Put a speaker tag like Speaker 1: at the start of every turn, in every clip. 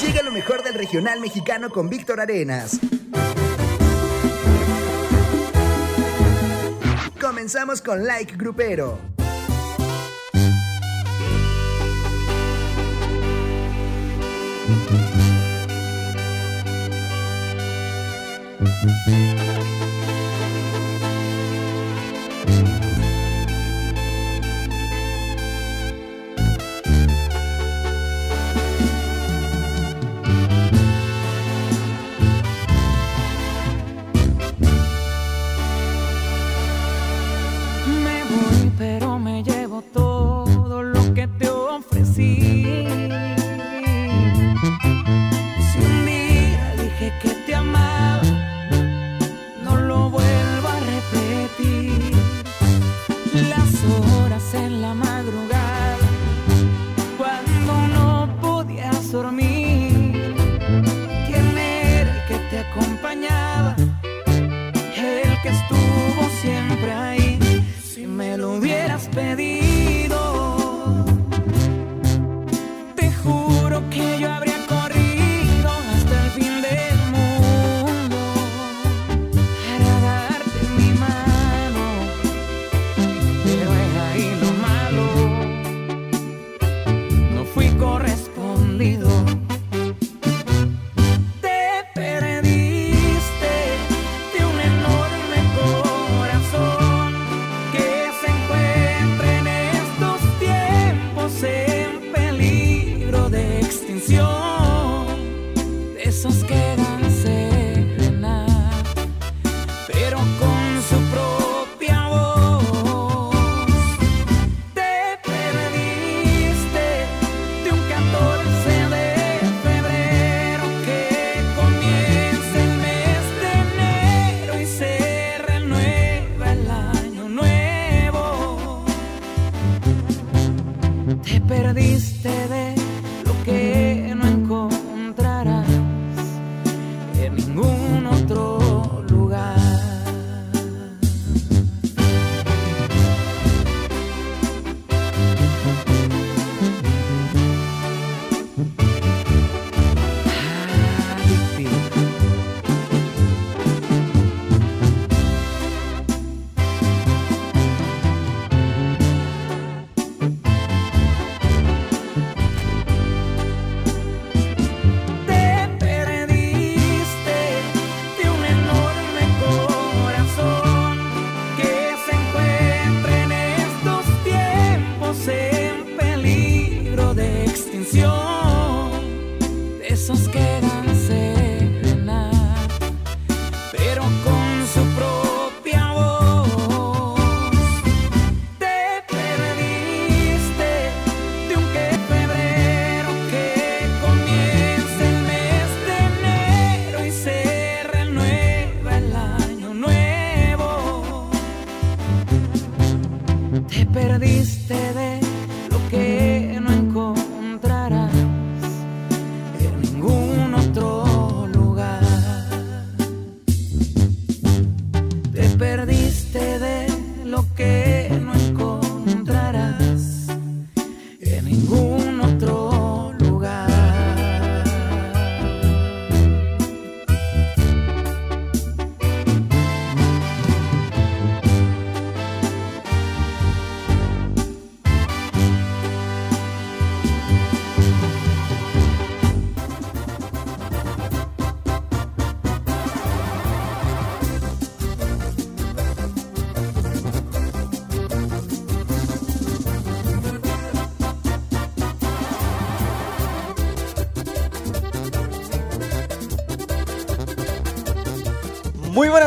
Speaker 1: Llega lo mejor del regional mexicano con Víctor Arenas. Comenzamos con Like Grupero.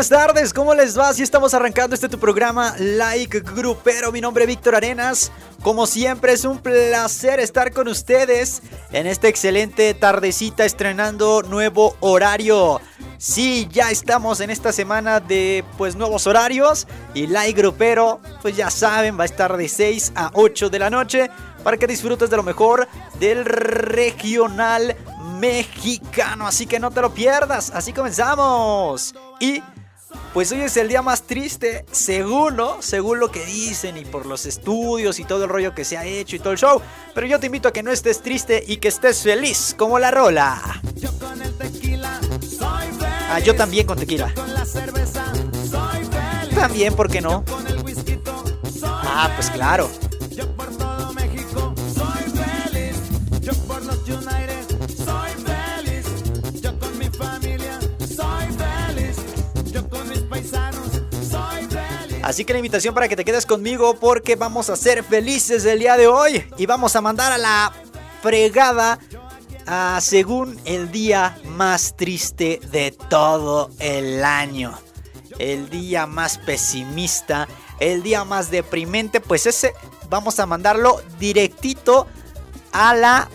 Speaker 2: Buenas tardes, ¿cómo les va? Si estamos arrancando este tu programa Like Grupero, mi nombre es Víctor Arenas. Como siempre es un placer estar con ustedes en esta excelente tardecita estrenando nuevo horario. Sí, ya estamos en esta semana de pues nuevos horarios y Like Grupero, pues ya saben, va a estar de 6 a 8 de la noche para que disfrutes de lo mejor del regional mexicano. Así que no te lo pierdas. Así comenzamos. Y pues hoy es el día más triste, según, ¿no? Según lo que dicen y por los estudios y todo el rollo que se ha hecho y todo el show. Pero yo te invito a que no estés triste y que estés feliz, como la rola. Yo con el tequila soy feliz. Ah, yo también con tequila. También, ¿por qué no? Ah, pues claro. Así que la invitación para que te quedes conmigo porque vamos a ser felices el día de hoy y vamos a mandar a la fregada según el día más triste de todo el año. El día más pesimista, el día más deprimente, pues ese vamos a mandarlo directito a la...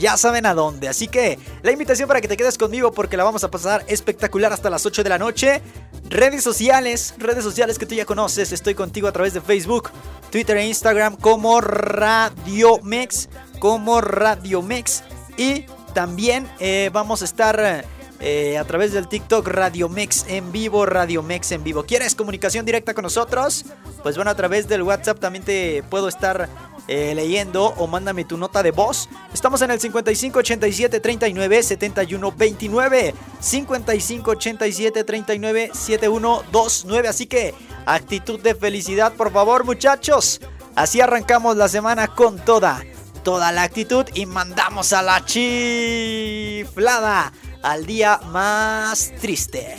Speaker 2: Ya saben a dónde. Así que la invitación para que te quedes conmigo porque la vamos a pasar espectacular hasta las 8 de la noche. Redes sociales, redes sociales que tú ya conoces. Estoy contigo a través de Facebook, Twitter e Instagram como Radio Mex. Como Radio Mex. Y también eh, vamos a estar eh, a través del TikTok Radio Mex en vivo, Radio Mex en vivo. ¿Quieres comunicación directa con nosotros? Pues bueno, a través del WhatsApp también te puedo estar eh, leyendo o mándame tu nota de voz. Estamos en el 55 87 39 71 29. 55 87 39 71 29. Así que actitud de felicidad, por favor, muchachos. Así arrancamos la semana con toda, toda la actitud y mandamos a la chiflada al día más triste.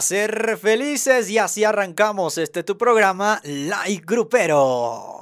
Speaker 2: A ser felices y así arrancamos este tu programa Like Grupero.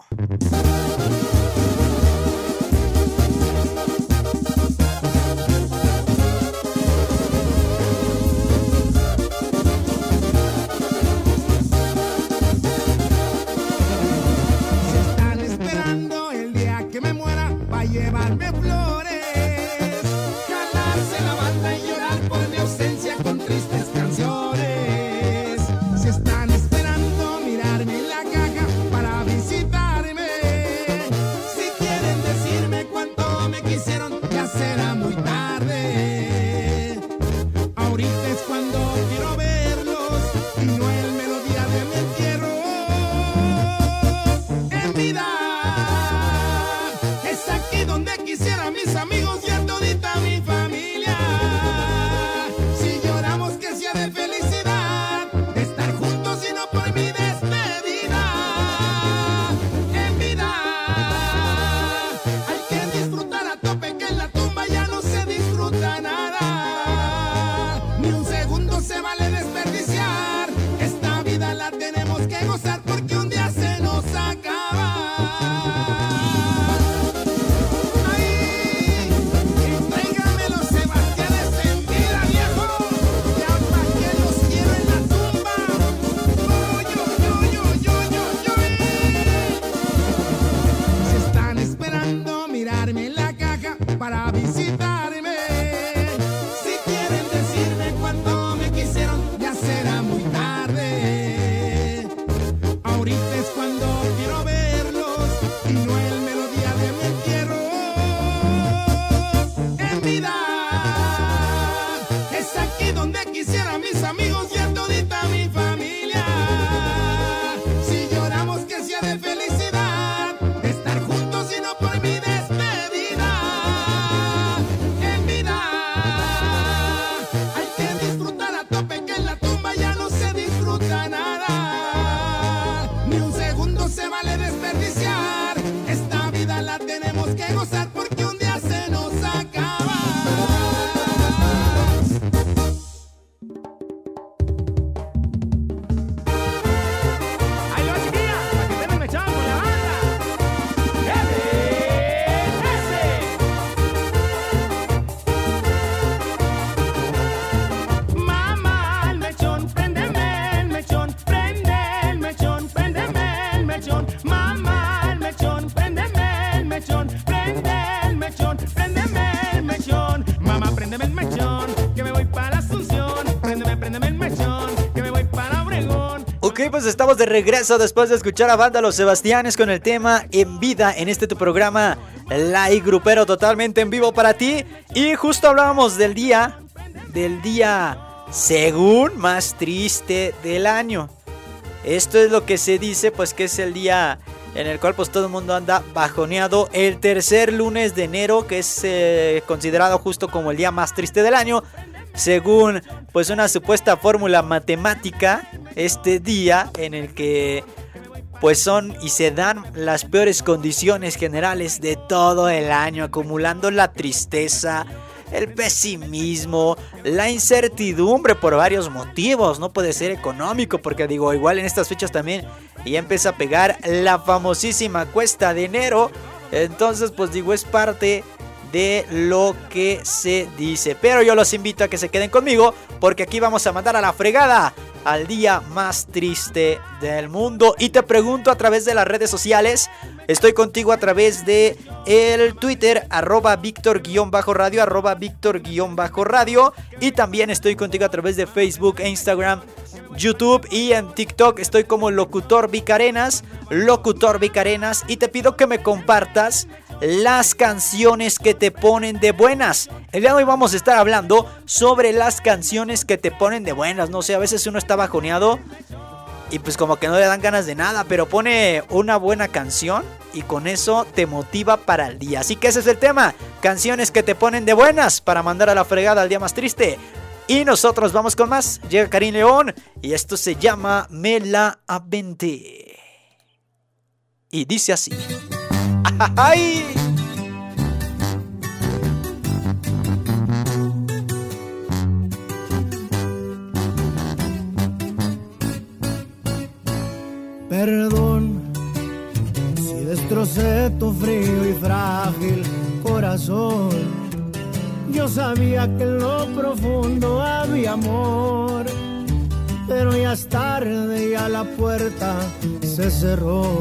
Speaker 2: Pues estamos de regreso después de escuchar a banda Los Sebastianes con el tema En Vida en este tu programa Like Grupero totalmente en vivo para ti. Y justo hablábamos del día, del día según más triste del año. Esto es lo que se dice, pues que es el día en el cual pues todo el mundo anda bajoneado. El tercer lunes de enero, que es eh, considerado justo como el día más triste del año, según pues una supuesta fórmula matemática, este día en el que pues son y se dan las peores condiciones generales de todo el año, acumulando la tristeza, el pesimismo, la incertidumbre por varios motivos. No puede ser económico, porque digo, igual en estas fechas también ya empieza a pegar la famosísima cuesta de enero. Entonces, pues digo, es parte de lo que se dice. Pero yo los invito a que se queden conmigo porque aquí vamos a mandar a la fregada al día más triste del mundo. Y te pregunto a través de las redes sociales. Estoy contigo a través de el Twitter, arroba Víctor-radio, arroba Víctor-radio. Y también estoy contigo a través de Facebook Instagram, YouTube y en TikTok. Estoy como Locutor Vicarenas, Locutor Vicarenas. Y te pido que me compartas las canciones que te ponen de buenas. El día de hoy vamos a estar hablando sobre las canciones que te ponen de buenas. No sé, a veces uno está bajoneado y pues como que no le dan ganas de nada, pero pone una buena canción y con eso te motiva para el día. Así que ese es el tema, canciones que te ponen de buenas para mandar a la fregada al día más triste. Y nosotros vamos con más. Llega Karim León y esto se llama Me la aventé. Y dice así. ¡Ay!
Speaker 3: Perdón si destrocé tu frío y frágil corazón. Yo sabía que en lo profundo había amor, pero ya es tarde, ya la puerta se cerró.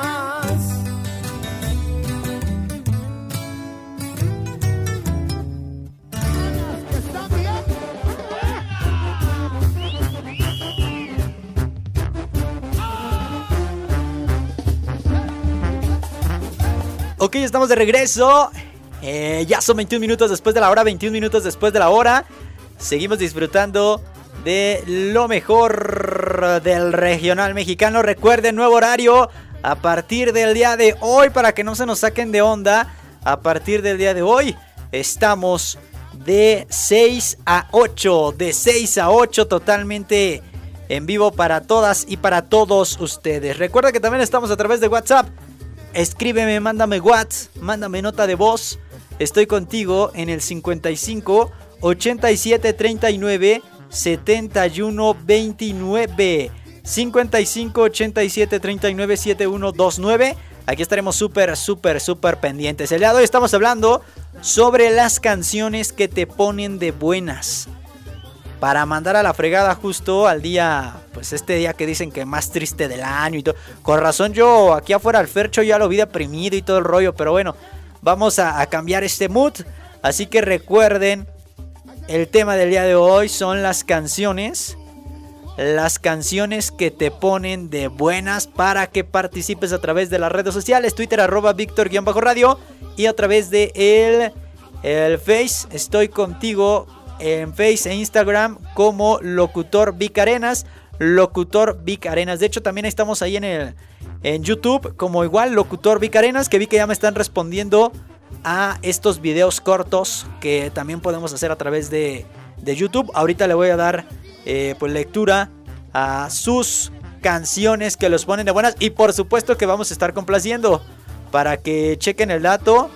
Speaker 2: Ok, estamos de regreso. Eh, ya son 21 minutos después de la hora, 21 minutos después de la hora. Seguimos disfrutando de lo mejor del regional mexicano. Recuerden, nuevo horario a partir del día de hoy para que no se nos saquen de onda. A partir del día de hoy estamos de 6 a 8. De 6 a 8 totalmente en vivo para todas y para todos ustedes. Recuerda que también estamos a través de WhatsApp escríbeme, mándame WhatsApp, mándame nota de voz. Estoy contigo en el 55 87 39 71 29. 55 87 39 7129. Aquí estaremos súper, súper, súper pendientes. El día de hoy estamos hablando sobre las canciones que te ponen de buenas. Para mandar a la fregada justo al día, pues este día que dicen que más triste del año y todo. Con razón yo aquí afuera al Fercho ya lo vi deprimido y todo el rollo, pero bueno, vamos a, cambiar este mood. Así que recuerden, el tema del día de hoy son las canciones las canciones que te ponen de buenas para que participes a través de las redes sociales, Twitter arroba Víctor-radio y a través de el, el Face. Estoy contigo en Face e Instagram como Locutor Vic Arenas. Locutor Vic Arenas. De hecho, también estamos ahí en el en YouTube como igual Locutor Vic Arenas, que vi que ya me están respondiendo a estos videos cortos que también podemos hacer a través de, de YouTube. Ahorita le voy a dar eh, pues lectura a sus canciones que los ponen de buenas y por supuesto que vamos a estar complaciendo para que chequen el dato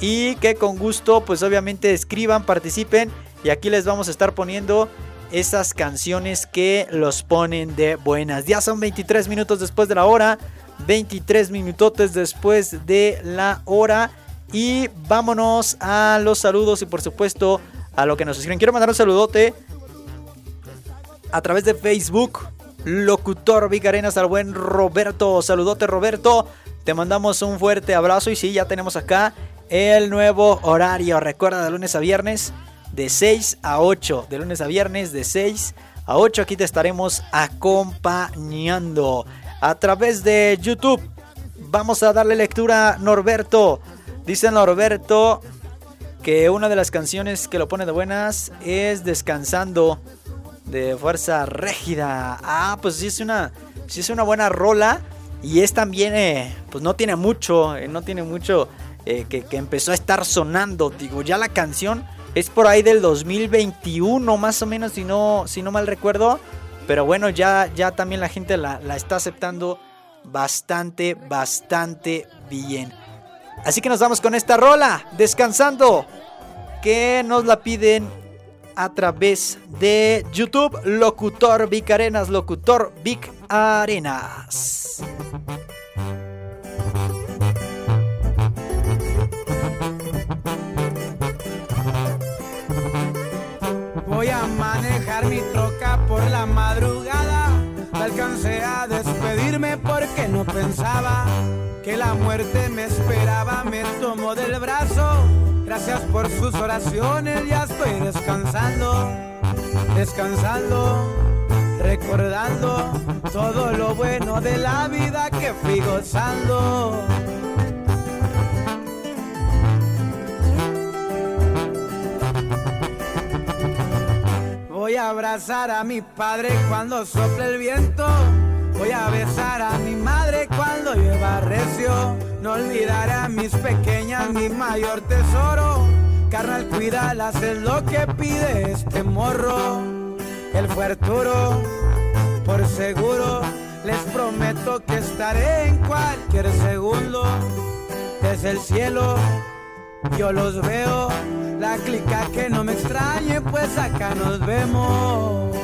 Speaker 2: y que con gusto pues obviamente escriban, participen y aquí les vamos a estar poniendo esas canciones que los ponen de buenas. Ya son 23 minutos después de la hora, 23 minutotes después de la hora y vámonos a los saludos y por supuesto a lo que nos escriben. Quiero mandar un saludote a través de Facebook. Locutor Vicarenas al buen Roberto. Saludote Roberto. Te mandamos un fuerte abrazo y sí, ya tenemos acá el nuevo horario. Recuerda de lunes a viernes de 6 a 8. De lunes a viernes de 6 a 8 aquí te estaremos acompañando a través de YouTube. Vamos a darle lectura a Norberto. Dice Norberto que una de las canciones que lo pone de buenas es Descansando de Fuerza Régida. Ah, pues sí es una, sí es una buena rola. Y es también, eh, pues no tiene mucho, eh, no tiene mucho eh, que, empezó a estar sonando. Digo, ya la canción es por ahí del 2021, más o menos, si no, si no mal recuerdo. Pero bueno, ya, ya también la gente la, la está aceptando bastante, bastante bien. Así que nos vamos con esta rola, descansando, que nos la piden a través de YouTube, Locutor Vic Arenas, Locutor Vic Arenas.
Speaker 4: Voy a manejar mi troca por la madrugada. Alcancé a despedirme porque no pensaba que la muerte me esperaba. Me tomó del brazo Gracias por sus oraciones, ya estoy descansando, descansando, recordando todo lo bueno de la vida que fui gozando. Voy a abrazar a mi padre cuando sople el viento. Voy a besar a mi madre cuando lleva recio. No olvidaré a mis pequeñas, mi mayor tesoro. Carnal, cuídalas, es lo que pide este morro. El fuerturo, por seguro, les prometo que estaré en cualquier segundo. Desde el cielo, yo los veo. La clica que no me extrañe, pues acá nos vemos.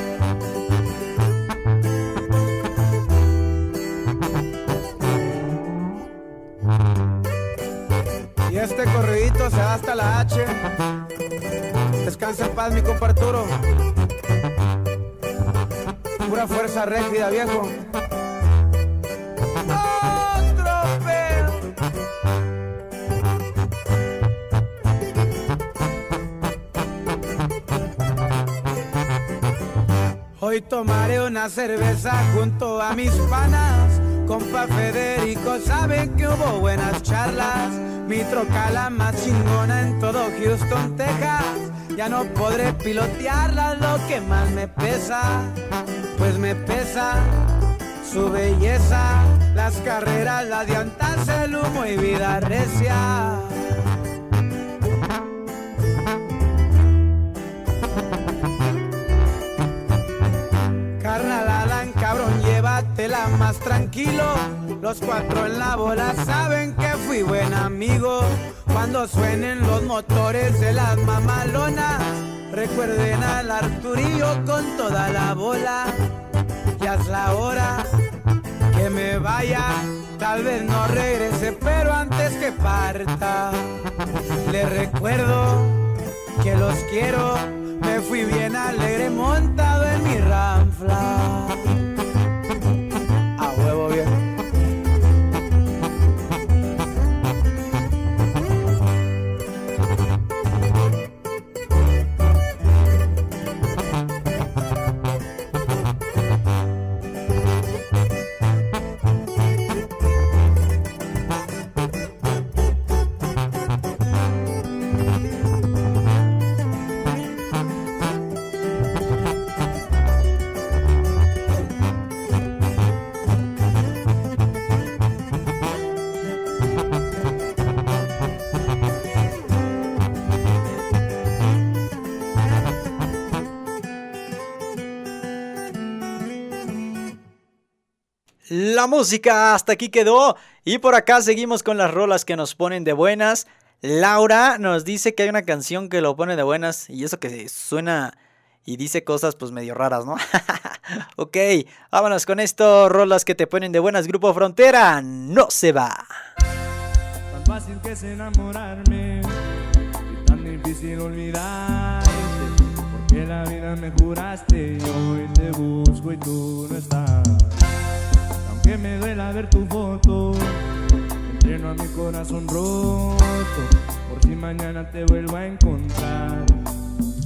Speaker 4: Y este corridito se va hasta la H. Descansa en paz, mi compa Arturo. Pura fuerza rígida, viejo. Hoy tomaré una cerveza junto a mis panas Compa Federico, saben que hubo buenas charlas. Mi troca la más chingona en todo Houston, Texas. Ya no podré pilotearla, lo que más me pesa, pues me pesa su belleza. Las carreras, la diantas, el humo y vida recia. Carnal Alan, cabrón, llévate pasártela más tranquilo. Los cuatro en la bola saben que fui buen amigo. Cuando suenen los motores de las mamalonas, recuerden al Arturillo con toda la bola. Ya es la hora que me vaya. Tal vez no regrese, pero antes que parta, le recuerdo que los quiero. Fui bien alegre montado en mi ranfla.
Speaker 2: La música hasta aquí quedó y por acá seguimos con las rolas que nos ponen de buenas. Laura nos dice que hay una canción que lo pone de buenas y eso que suena y dice cosas pues medio raras, ¿no? ok, vámonos con esto, rolas que te ponen de buenas, Grupo Frontera, no se va.
Speaker 5: Tan fácil que es enamorarme y tan difícil olvidarte. Porque la vida me juraste y hoy te busco y tú no estás. Aunque me duela ver tu foto, entreno a mi corazón roto. Por si mañana te vuelvo a encontrar.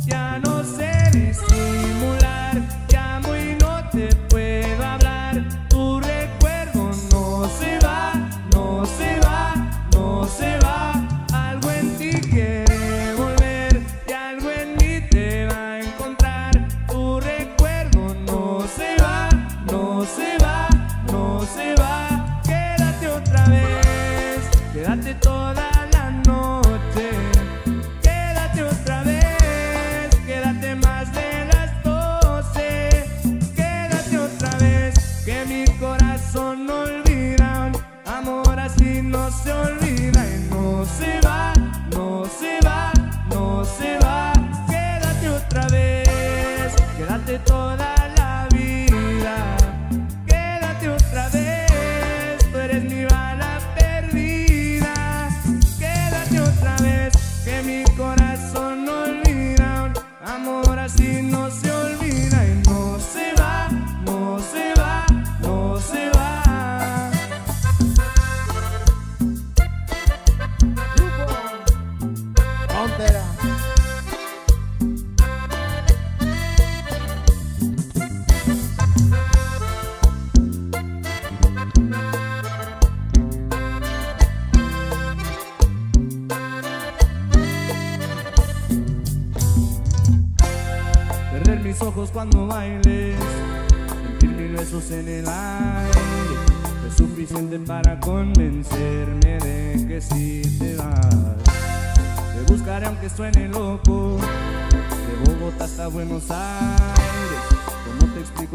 Speaker 5: Ya no sé disimular, llamo y no te puedo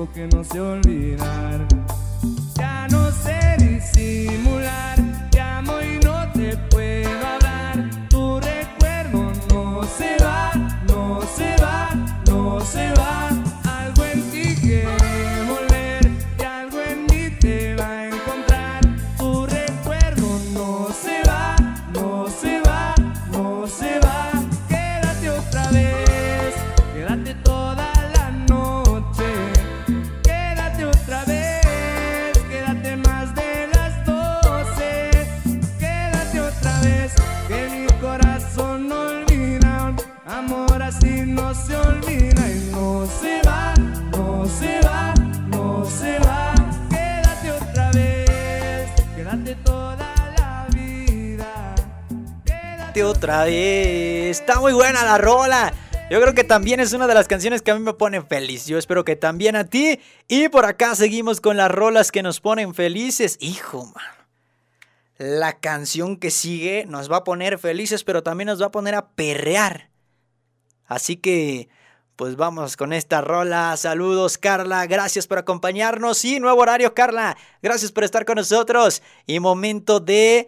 Speaker 5: ¿Cómo te explico que no sé olvidar?
Speaker 2: Está muy buena la rola. Yo creo que también es una de las canciones que a mí me ponen feliz. Yo espero que también a ti. Y por acá seguimos con las rolas que nos ponen felices. Hijo, man. La canción que sigue nos va a poner felices, pero también nos va a poner a perrear. Así que Pues vamos con esta rola. Saludos, Carla. Gracias por acompañarnos. Y nuevo horario, Carla. Gracias por estar con nosotros. Y momento de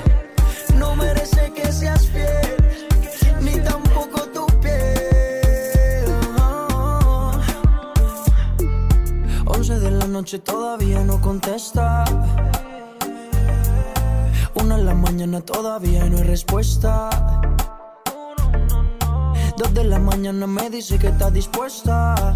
Speaker 6: No merece que seas fiel, ni tampoco tu piel. 11 de la noche todavía no contesta. Una en la mañana todavía no hay respuesta. Dos de la mañana me dice que está dispuesta.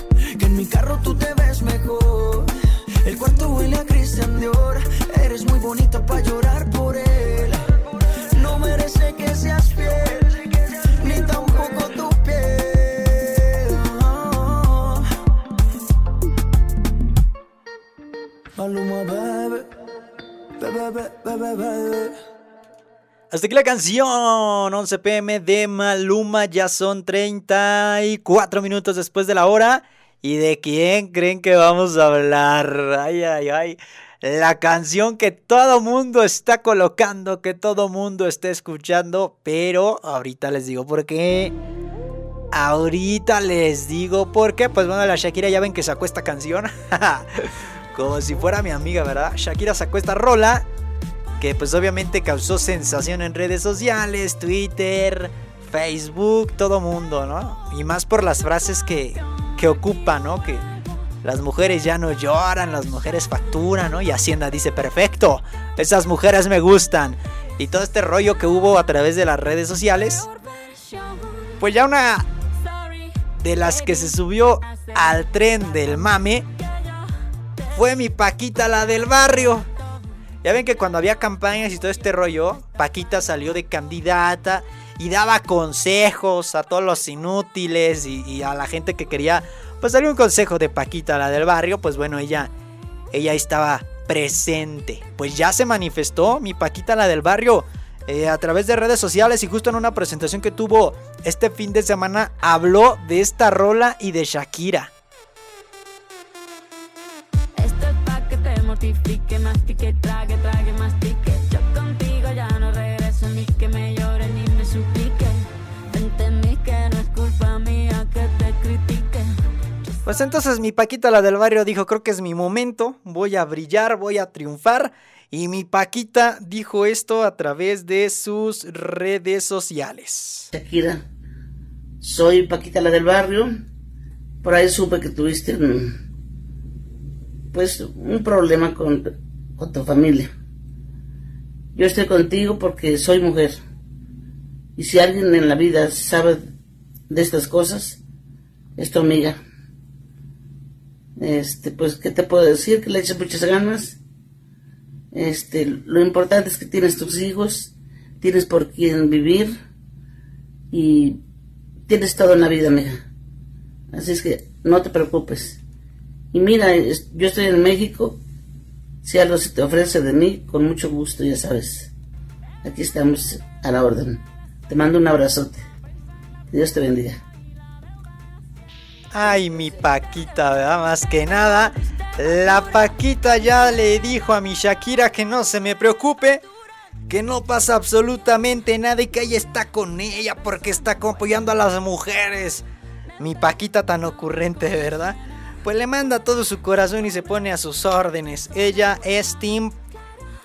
Speaker 6: En mi carro tú te ves mejor. El cuarto huele a Christian Dior. Eres muy bonita para llorar por él. No merece que seas fiel, ni tampoco tu piel. Maluma, bebé, bebé, bebé, bebé.
Speaker 2: Hasta aquí la canción 11 pm de Maluma. Ya son 34 minutos después de la hora. ¿Y de quién creen que vamos a hablar? Ay, ay, ay. La canción que todo mundo está colocando, que todo mundo está escuchando. Pero ahorita les digo por qué. Ahorita les digo por qué. Pues bueno, la Shakira ya ven que sacó esta canción. Como si fuera mi amiga, ¿verdad? Shakira sacó esta rola que pues obviamente causó sensación en redes sociales, Twitter, Facebook, todo mundo, ¿no? Y más por las frases que, que ocupa, ¿no? Que las mujeres ya no lloran, las mujeres facturan, ¿no? Y Hacienda dice, perfecto, esas mujeres me gustan. Y todo este rollo que hubo a través de las redes sociales, pues ya una de las que se subió al tren del mame fue mi Paquita, la del barrio. Ya ven que cuando había campañas y todo este rollo, Paquita salió de candidata y daba consejos a todos los inútiles y, a la gente que quería, pues un consejo de Paquita, la del barrio, pues bueno, ella, ella estaba presente. Pues ya se manifestó mi Paquita, la del barrio, eh, a través de redes sociales y justo en una presentación que tuvo este fin de semana habló de esta rola y de Shakira.
Speaker 7: Esto es pa' que te mortifique, mastique,
Speaker 2: Pues entonces mi Paquita, la del barrio, dijo, creo que es mi momento, voy a brillar, voy a triunfar. Y mi Paquita dijo esto a través de sus redes sociales.
Speaker 8: Shakira, soy Paquita la del barrio. Por ahí supe que tuviste un, pues un problema con, con tu familia. Yo estoy contigo porque soy mujer. Y si alguien en la vida sabe de estas cosas, es tu amiga. Este, pues, ¿qué te puedo decir? Que le eches muchas ganas. Este, lo importante es que tienes tus hijos, tienes por quién vivir y tienes todo en la vida, amiga. Así es que no te preocupes. Y mira, yo estoy en México. Si algo se te ofrece de mí, con mucho gusto, ya sabes. Aquí estamos a la orden. Te mando un abrazote. Dios te bendiga.
Speaker 2: Ay, mi Paquita, ¿verdad? Más que nada, la Paquita ya le dijo a mi Shakira que no se me preocupe, que no pasa absolutamente nada y que ella está con ella porque está apoyando a las mujeres. Mi Paquita tan ocurrente, ¿verdad? Pues le manda todo su corazón y se pone a sus órdenes. Ella es Team,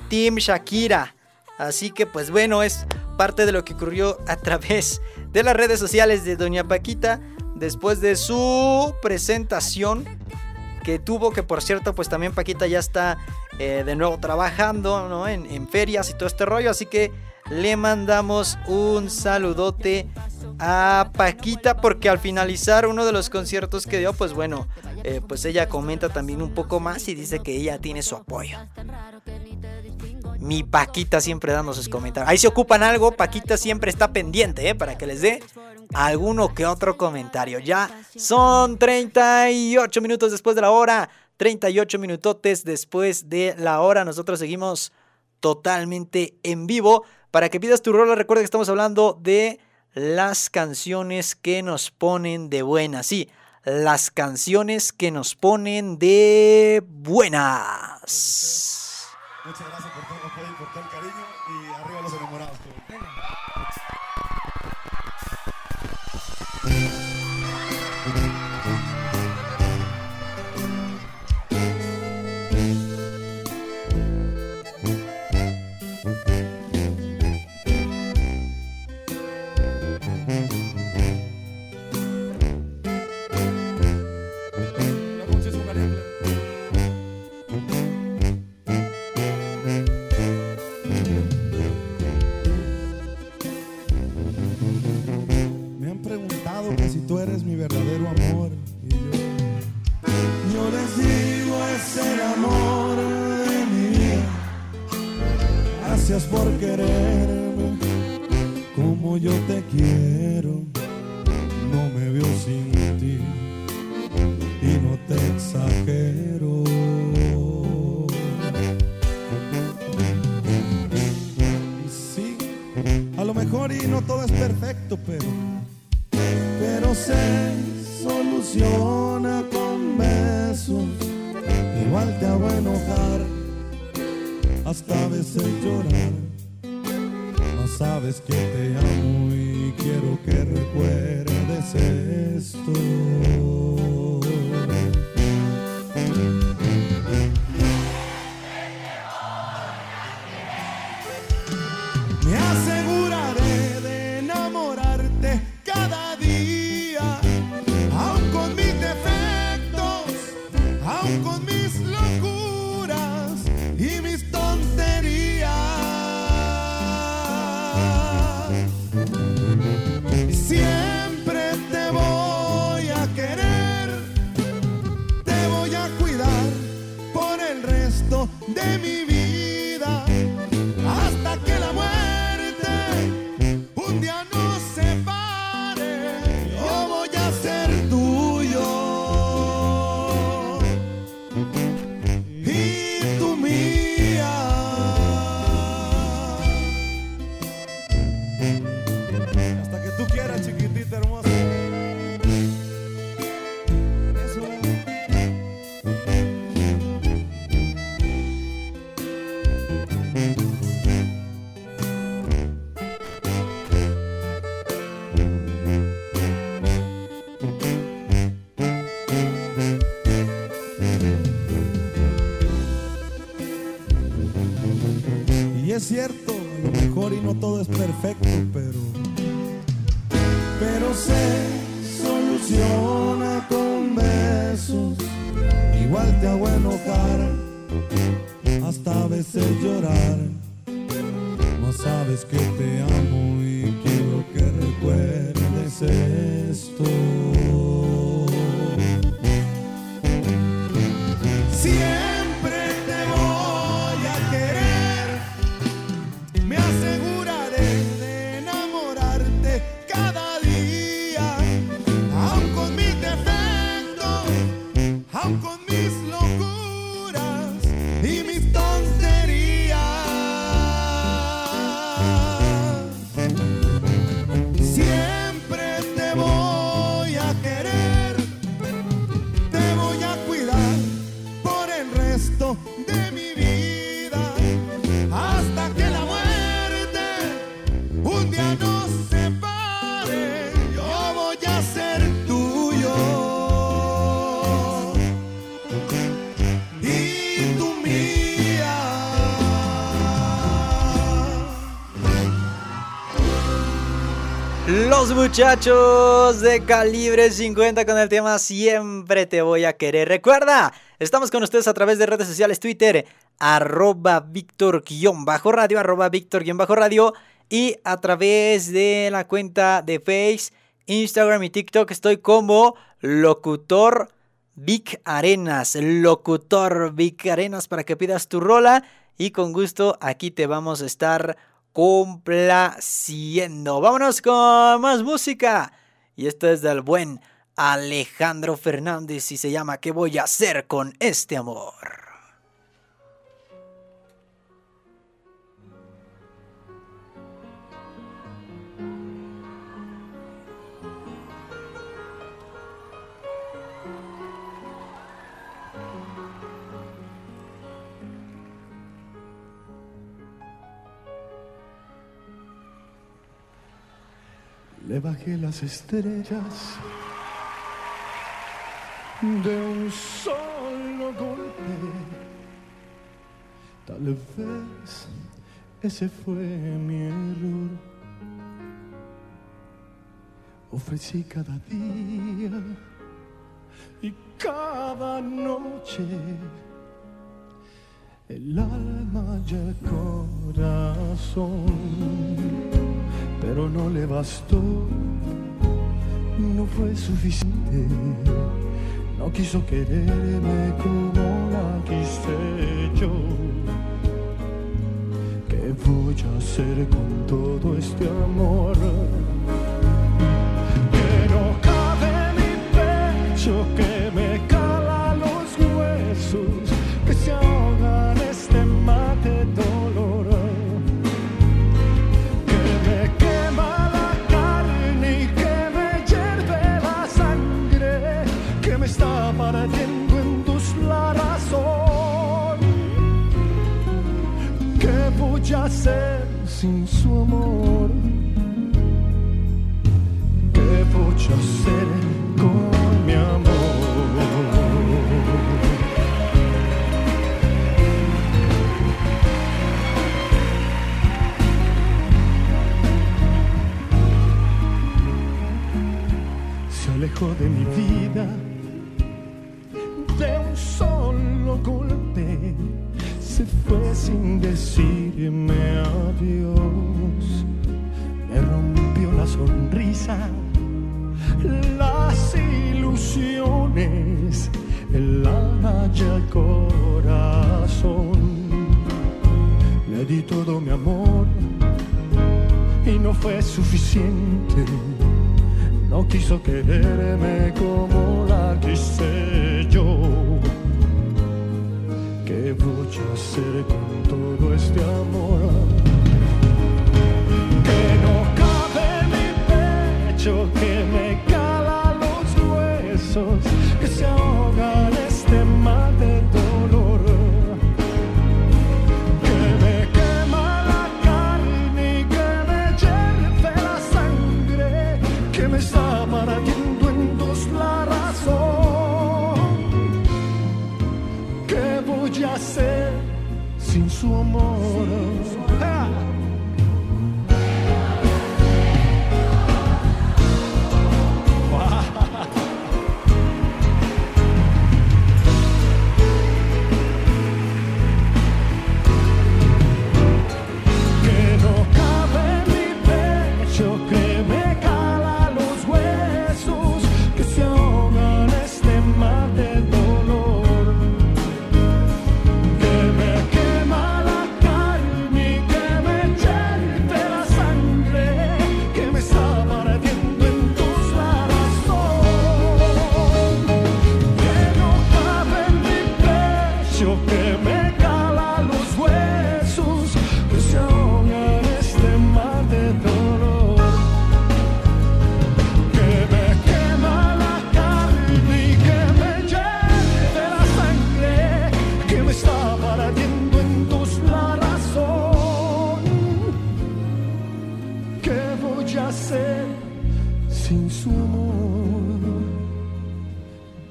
Speaker 2: team Shakira. Así que pues bueno, es parte de lo que ocurrió a través de las redes sociales de Doña Paquita después de su presentación que tuvo, que por cierto, pues también Paquita ya está eh, de nuevo trabajando ¿no? en, ferias y todo este rollo, así que le mandamos un saludote a Paquita porque al finalizar uno de los conciertos que dio, pues bueno, eh, pues ella comenta también un poco más y dice que ella tiene su apoyo. Mi Paquita siempre dando sus comentarios. Ahí se ocupan algo, Paquita siempre está pendiente, ¿eh? Para que les dé alguno que otro comentario. Ya son 38 minutos después de la hora. 38 minutotes después de la hora. Nosotros seguimos totalmente en vivo. Para que pidas tu rola, recuerda que estamos hablando de las canciones que nos ponen de buenas. Sí, las canciones que nos ponen de buenas.
Speaker 9: Muchas gracias por todo el apoyo y por todo el cariño. Tú eres mi verdadero amor. Y yo, yo les digo es el amor de mi vida. Gracias por quererme como yo te quiero. No me veo sin ti y no te exagero. Y sí, a lo mejor y no todo es perfecto, pero pero se soluciona con besos. Igual te hago enojar, hasta a veces llorar. Mas sabes que te amo y quiero que recuerdes esto. Es cierto, a lo mejor y no todo es perfecto, pero pero se soluciona con besos. Igual te hago enojar, hasta a veces llorar. Mas sabes que te amo
Speaker 2: muchachos de calibre 50 con el tema Siempre te voy a querer. Recuerda, estamos con ustedes a través de redes sociales Twitter, arroba Víctor-radio, arroba Víctor-radio y a través de la cuenta de Face, Instagram y TikTok estoy como locutor Vic Arenas, locutor Vic Arenas para que pidas tu rola y con gusto aquí te vamos a estar complaciendo. Vámonos con más música. Y esto es del buen Alejandro Fernández y se llama ¿Qué voy a hacer con este amor?
Speaker 10: Le bajé las estrellas de un solo golpe. Tal vez ese fue mi error. Ofrecí cada día y cada noche el alma y el corazón pero no le bastó, no fue suficiente, no quiso quererme como la quise yo. ¿Qué voy a hacer con todo este amor?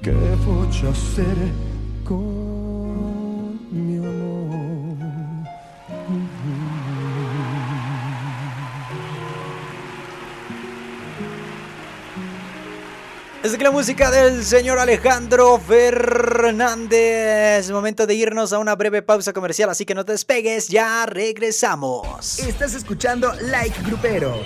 Speaker 10: ¿Qué voy a hacer con mi amor?
Speaker 2: Es que la música del señor Alejandro Fernández. Momento de irnos a una breve pausa comercial, así que no te despegues, ya regresamos.
Speaker 1: Estás escuchando Like Grupero.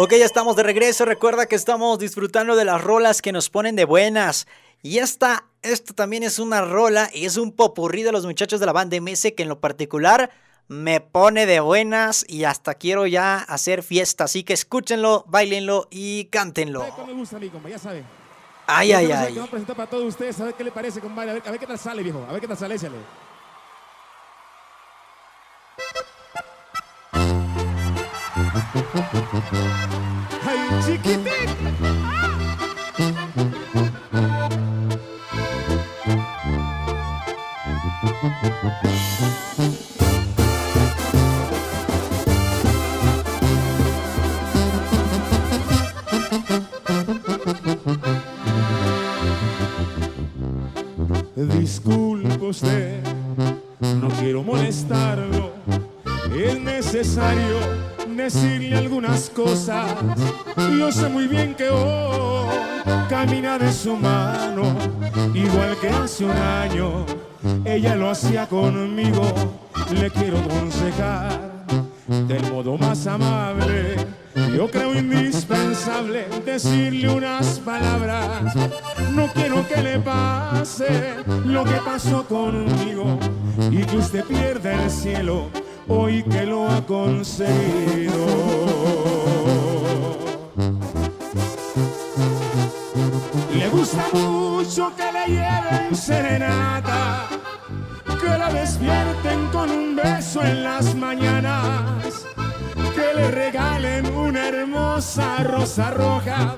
Speaker 2: Ok, ya estamos de regreso. Recuerda que estamos disfrutando de las rolas que nos ponen de buenas. Y esta, esto también es una rola y es un popurrí de los muchachos de la banda MS que en lo particular me pone de buenas y hasta quiero ya hacer fiesta. Así que escúchenlo, bailenlo y cántenlo. Ay,
Speaker 11: Esta
Speaker 2: ay, ay.
Speaker 11: vamos a presentar para todos ustedes, a ver qué le parece, compadre. A ver, a ver qué tal sale, viejo. A ver qué tal sale, échale. ¡Ay, chiquitín! Disculpe usted, no quiero molestarlo. Es necesario decirle algunas cosas. Yo sé muy bien que hoy camina de su mano, igual que hace un año. Ella lo hacía conmigo. Le quiero aconsejar del modo más amable. Yo creo indispensable decirle unas palabras. No quiero que le pase lo que pasó conmigo y que usted pierda el cielo hoy que lo ha conseguido. Le gusta mucho que le lleven serenata, que la despierten con un beso en las mañanas, que le regalen una hermosa rosa roja.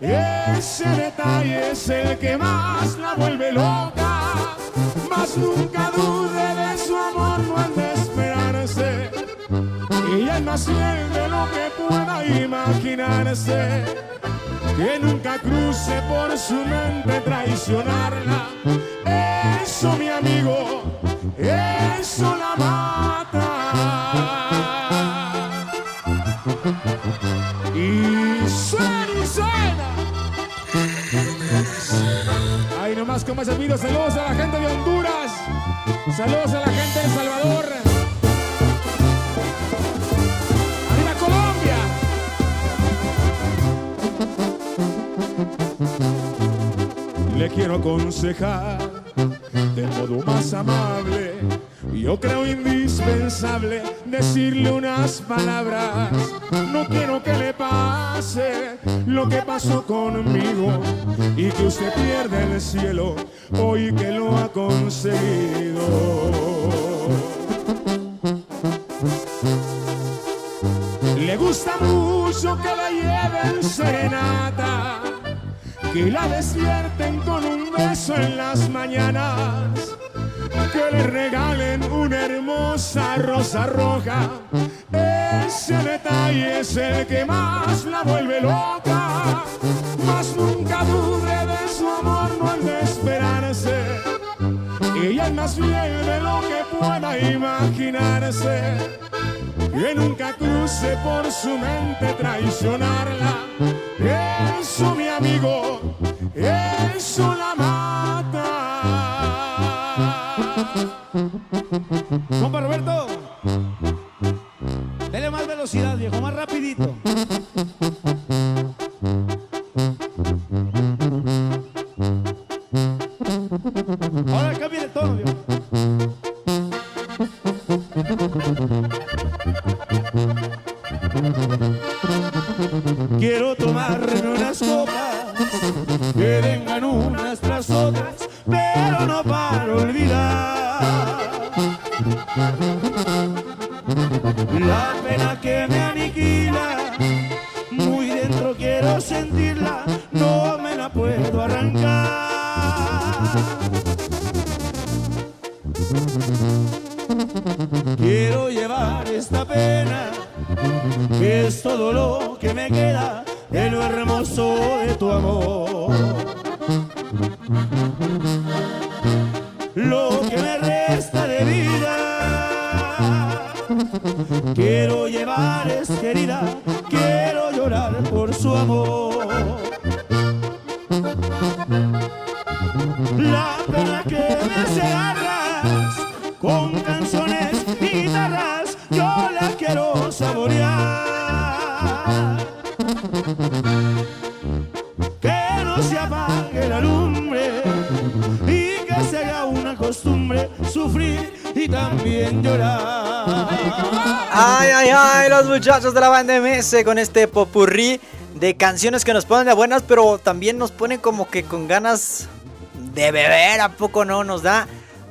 Speaker 11: Ese detalle es el que más la vuelve loca, mas nunca dude de su amor. Es más fiel de lo que pueda imaginarse que nunca cruce por su mente traicionarla. Eso, mi amigo, eso la mata. Y suena y suena. Ahí nomás como ese video, saludos a la gente de Honduras, saludos a la gente de El Salvador. Le quiero aconsejar del modo más amable. Yo creo indispensable decirle unas palabras. No quiero que le pase lo que pasó conmigo y que usted pierda el cielo hoy que lo ha conseguido. Le gusta mucho que la lleven serenata, que la despierten con un beso en las mañanas, que le regalen una hermosa rosa roja. Ese detalle es el que más la vuelve loca, mas nunca dude de su amor, no han de esperarse. Ella es más fiel de lo que pueda imaginarse que nunca cruce por su mente traicionarla. Eso, mi amigo, eso la mata.
Speaker 12: Roberto, de la
Speaker 2: banda MS con este popurrí de canciones que nos ponen de buenas, pero también nos ponen como que con ganas de beber, ¿a poco no nos da?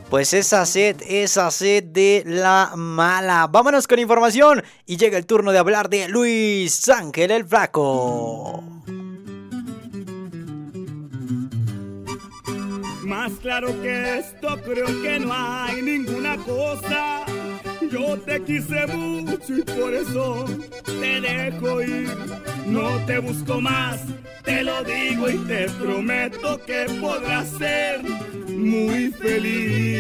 Speaker 2: Pues esa sed, esa sed de la mala. Vámonos con información y llega el turno de hablar de Luis Ángel el Flaco.
Speaker 12: Más claro que esto creo que no hay ninguna cosa. Yo te quise mucho y por eso te dejo ir. No te busco más, te lo digo y te prometo que podrás ser muy feliz.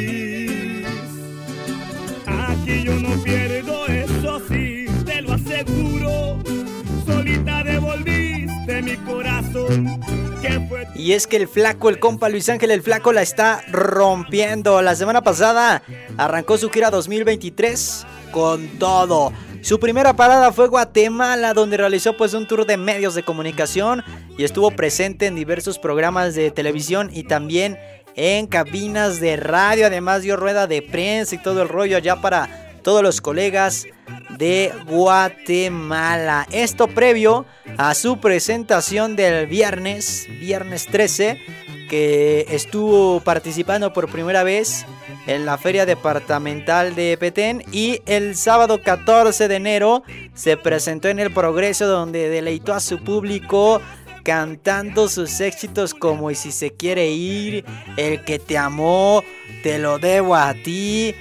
Speaker 2: Y es que el flaco, el compa Luis Ángel el flaco la está rompiendo. La semana pasada arrancó su gira 2023 con todo. Su primera parada fue Guatemala, donde realizó pues un tour de medios de comunicación y estuvo presente en diversos programas de televisión y también en cabinas de radio. Además dio rueda de prensa y todo el rollo allá para todos los colegas de Guatemala. Esto previo a su presentación del viernes, viernes 13, que estuvo participando por primera vez en la feria departamental de Petén y el sábado 14 de enero se presentó en el Progreso donde deleitó a su público cantando sus éxitos como Y si se quiere ir, El que te amó, Te lo debo a ti,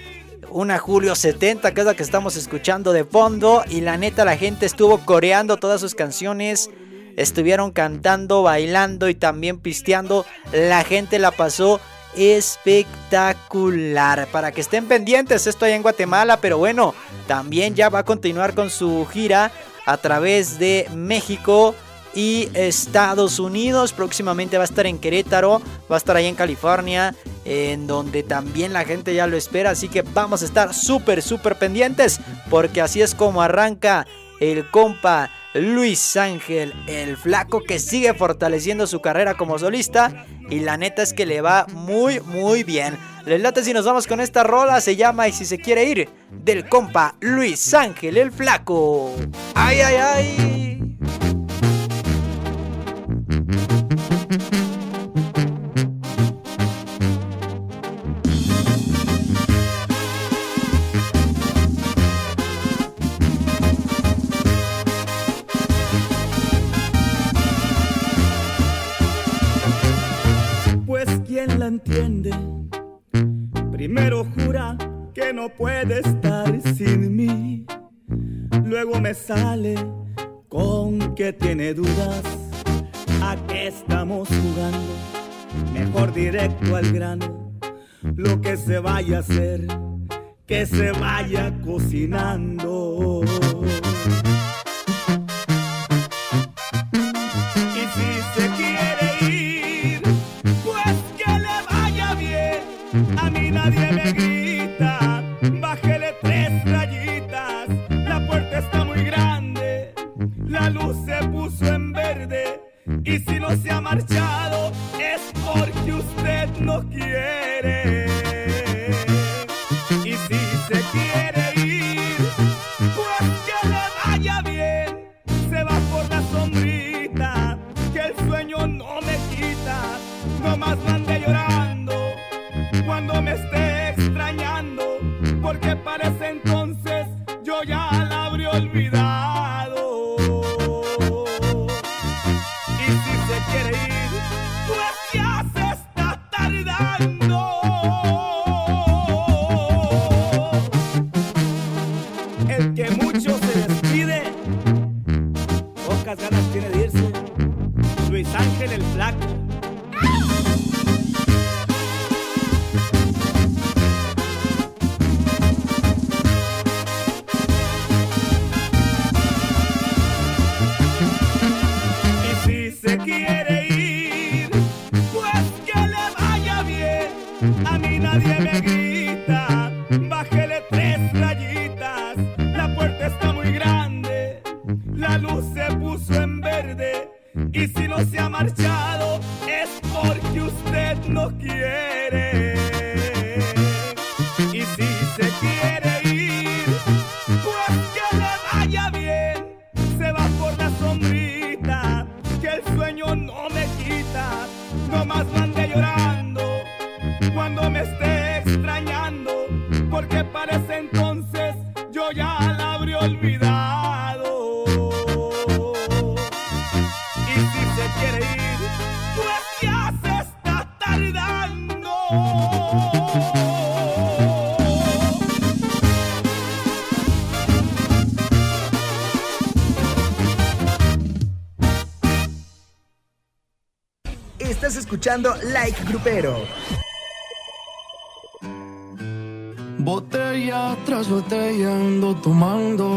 Speaker 2: una Julio 70, que es la que estamos escuchando de fondo. Y la neta, la gente estuvo coreando todas sus canciones. Estuvieron cantando, bailando y también pisteando. La gente la pasó espectacular. Para que estén pendientes, esto allá en Guatemala. Pero bueno, también ya va a continuar con su gira a través de México y Estados Unidos. Próximamente va a estar en Querétaro, va a estar ahí en California, en donde también la gente ya lo espera. Así que vamos a estar súper, súper pendientes, porque así es como arranca el compa Luis Ángel, el flaco que sigue fortaleciendo su carrera como solista. Y la neta es que le va muy, muy bien. Les late si nos vamos con esta rola, se llama Y si se quiere ir, del compa Luis Ángel, el flaco. ¡Ay, ay, ay!
Speaker 12: Puede estar sin mí. Luego me sale con que tiene dudas. ¿A qué estamos jugando? Mejor directo al grano. Lo que se vaya a hacer, que se vaya cocinando. Y si se Y si no se ha marchado, es porque usted no quiere.
Speaker 13: Escuchando Like Grupero.
Speaker 14: Botella tras botella ando tomando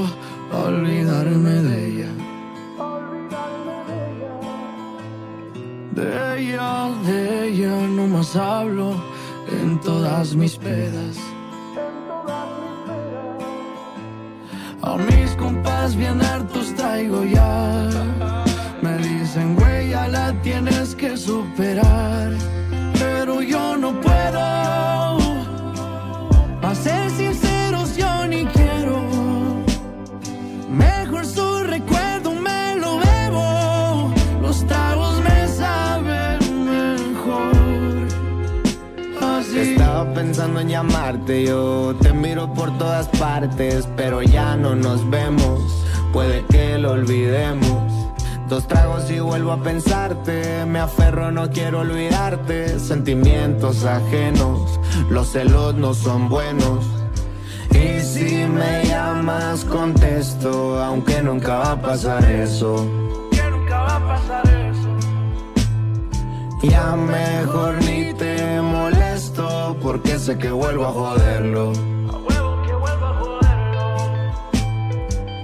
Speaker 15: Sentimientos ajenos, los celos no son buenos. Y si me llamas, contesto, aunque nunca va a pasar eso.
Speaker 14: Que nunca va a pasar eso.
Speaker 15: Ya mejor ni te molesto, porque sé que vuelvo a joderlo.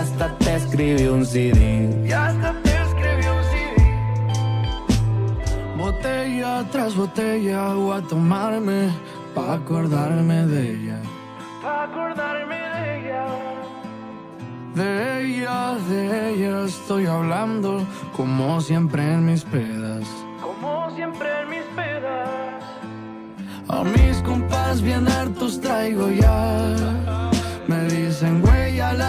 Speaker 15: hasta te escribí un CD.
Speaker 14: Y hasta te escribí un CD. Botella tras botella voy a tomarme pa' acordarme de ella. Pa' acordarme de ella. De ella, de ella estoy hablando como siempre en mis pedas. Como siempre en mis pedas. A mis compas bien hartos traigo ya. Me dicen,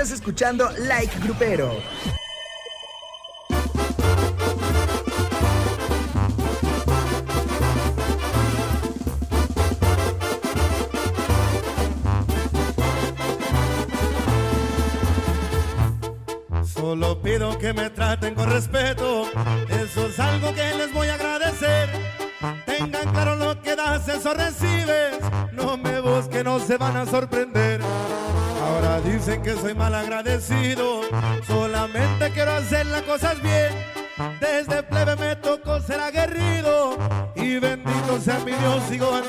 Speaker 13: Estás escuchando Like Grupero.
Speaker 9: Solo pido que me traten con respeto, eso es algo que les voy a agradecer. Tengan claro lo que das, eso recibes. No me busquen, no se van a sorprender. Dicen que soy mal agradecido, solamente quiero hacer las cosas bien. Desde plebe me tocó ser aguerrido. Y bendito sea mi Dios, sigo al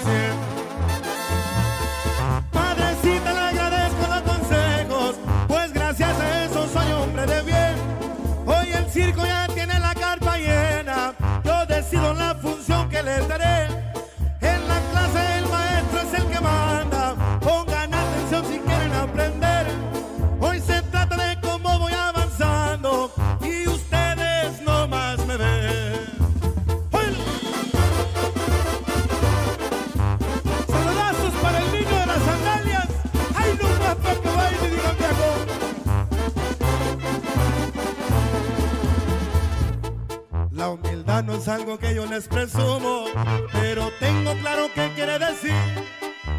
Speaker 9: no es algo que yo les presumo, pero tengo claro qué quiere decir.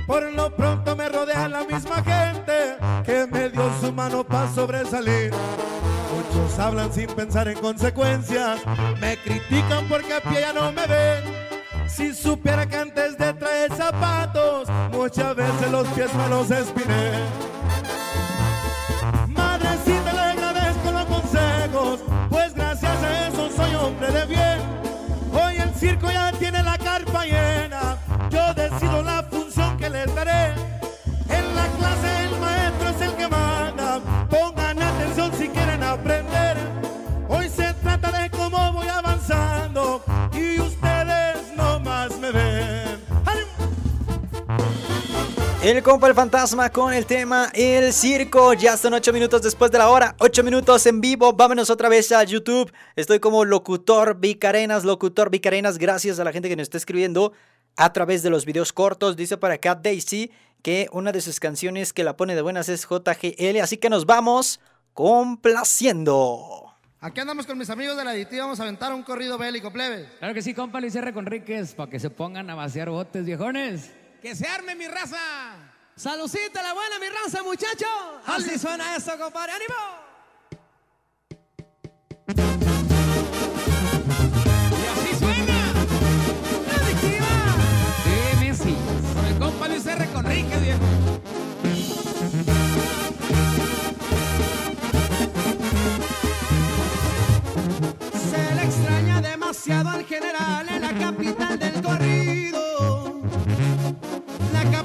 Speaker 9: Por lo pronto me rodea la misma gente que me dio su mano para sobresalir. Muchos hablan sin pensar en consecuencias, me critican porque a pie ya no me ven. Si supiera que antes de traer zapatos, muchas veces los pies me los espiné. Circo ya El
Speaker 2: compa el fantasma con el tema El Circo. Ya son 8 minutos después de la hora. 8 minutos en vivo. Vámonos otra vez a YouTube. Estoy como locutor Vicarenas, locutor Vicarenas. Gracias a la gente que nos está escribiendo a través de los videos cortos. Dice para acá Daisy que una de sus canciones que la pone de buenas es JGL. Así que nos vamos complaciendo.
Speaker 16: Aquí andamos con mis amigos de la aditiva, vamos a aventar un corrido bélico, plebes.
Speaker 17: Claro que sí, compa Luis R. Conríquez, para que se pongan a vaciar botes, viejones.
Speaker 16: ¡Que se arme mi raza!
Speaker 18: Salucita la buena, mi raza, muchacho. Así suena eso, compadre. ¡Ánimo!
Speaker 17: Compa Luis R. Conríquez, viejo.
Speaker 18: Se le extraña demasiado al general en la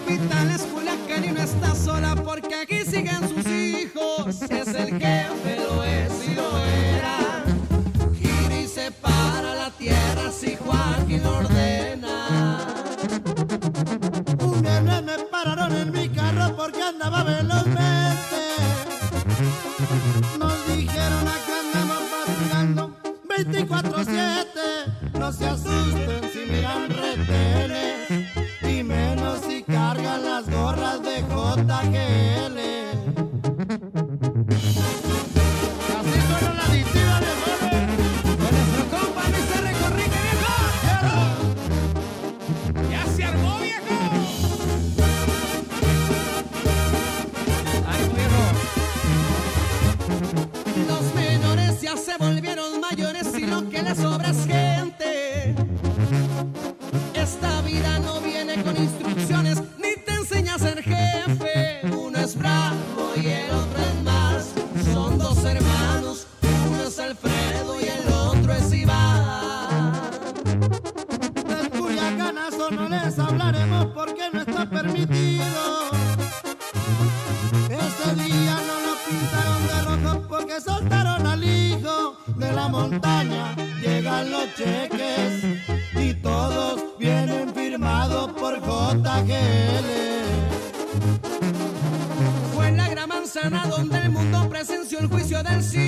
Speaker 18: La capital es Culiacán y no está sola porque aquí siguen sus hijos. Es el jefe, lo es y lo era. Gira y separa la tierra si Joaquín lo ordena.
Speaker 16: Un viernes me pararon en mi carro porque andaba velozmente. Nos dijeron acá andamos patrullando 24-7. No se asusten si miran hablaremos porque no está permitido. Ese día no lo pintaron de rojo porque soltaron al hijo de la montaña. Llegan los cheques y todos vienen firmados por JGL.
Speaker 18: Fue en la gran manzana donde el mundo presenció el juicio del siglo.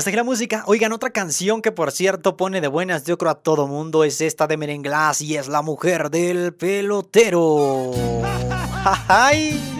Speaker 2: Hasta aquí la música. Oigan, otra canción que por cierto pone de buenas, yo creo a todo mundo, es esta de Merenglás y es La Mujer del Pelotero. ¡Ay!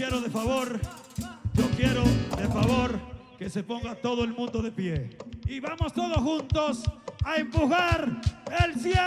Speaker 19: quiero de favor, yo quiero de favor que se ponga todo el mundo de pie. Y vamos todos juntos a empujar el cielo.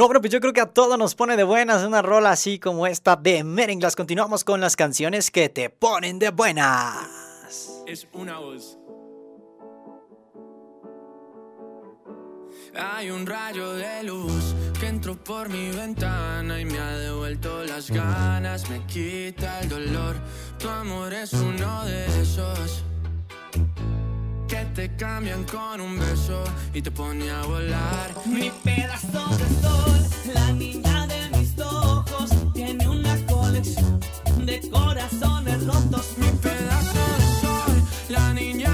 Speaker 2: No, bueno, pues yo creo que a todos nos pone de buenas una rola así como esta de Merenglas. Continuamos con las canciones que te ponen de buenas.
Speaker 20: Es una voz. Hay un rayo de luz que entró por mi ventana y me ha devuelto las ganas, me quita el dolor. Tu amor es uno de esos que te cambian con un beso y te pone a volar.
Speaker 21: Mi pedazo de sol, la niña de mis ojos, tiene una colección de corazones rotos.
Speaker 20: Mi pedazo de sol, la niña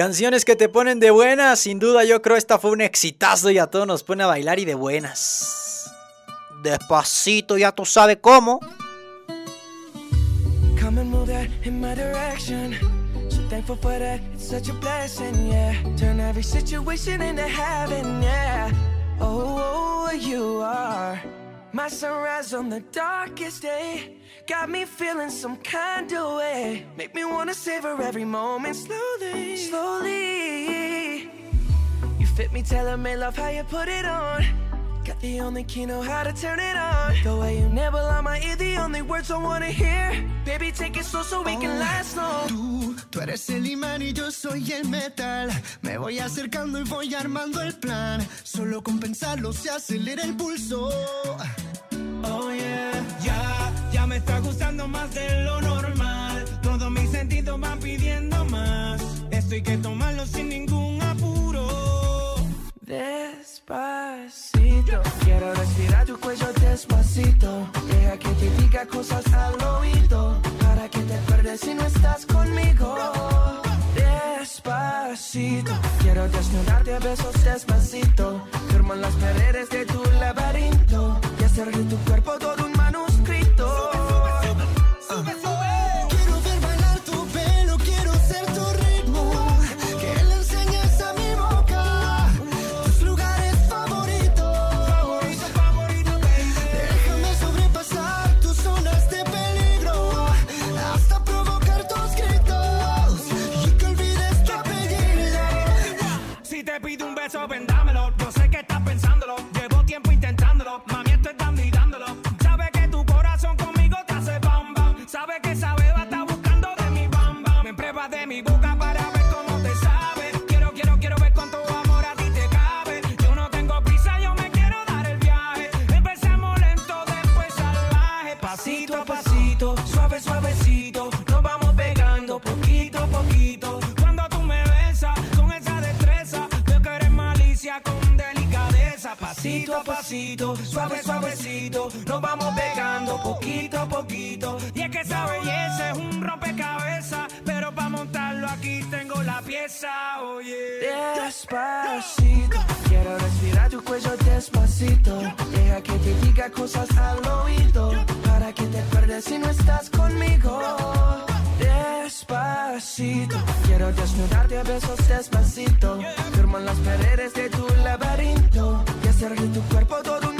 Speaker 2: Canciones que te ponen de buenas, sin duda yo creo esta fue un exitazo y a todos nos pone a bailar y de buenas. Despacito, ya tú sabes cómo.
Speaker 6: Come and move that in my direction. So thankful for that, it's such a blessing, yeah. Turn every situation into heaven, yeah. Oh, oh, you are my sunrise on the darkest day. Got me feeling some kind of way. Make me wanna savor every moment slowly, slowly. You fit me, tailor me, love how you put it on. Got the only key, know how to turn it on. The way you nibble on my ear, the only words I wanna hear. Baby, take it slow so we can last long.
Speaker 22: Tú, tú eres el imán y yo soy el metal. Me voy acercando y voy armando el plan. Solo con pensarlo se acelera el pulso.
Speaker 5: Oh yeah, me está gustando más de lo normal. Todos mis sentidos van pidiendo más. Esto hay que tomarlo sin ningún apuro.
Speaker 6: Despacito, quiero respirar tu cuello despacito. Deja que te diga cosas al oído. Para que te acuerdes si no estás conmigo. Despacito, quiero desnudarte a besos despacito. Firmo en las paredes de tu laberinto. Y hacer de tu cuerpo todo un manuscrito.
Speaker 5: Pasito a pasito, suave, suavecito. Nos vamos pegando poquito a poquito. Y es que esa belleza es un rompecabezas. Pero para montarlo aquí tengo la pieza, oye.
Speaker 6: Despacito, quiero respirar tu cuello despacito. Deja que te diga cosas al oído. Para que te acuerdes si no estás conmigo. Despacito, quiero desnudarte a besos despacito. Firmo en las paredes de tu laberinto. Hacer de tu cuerpo todo un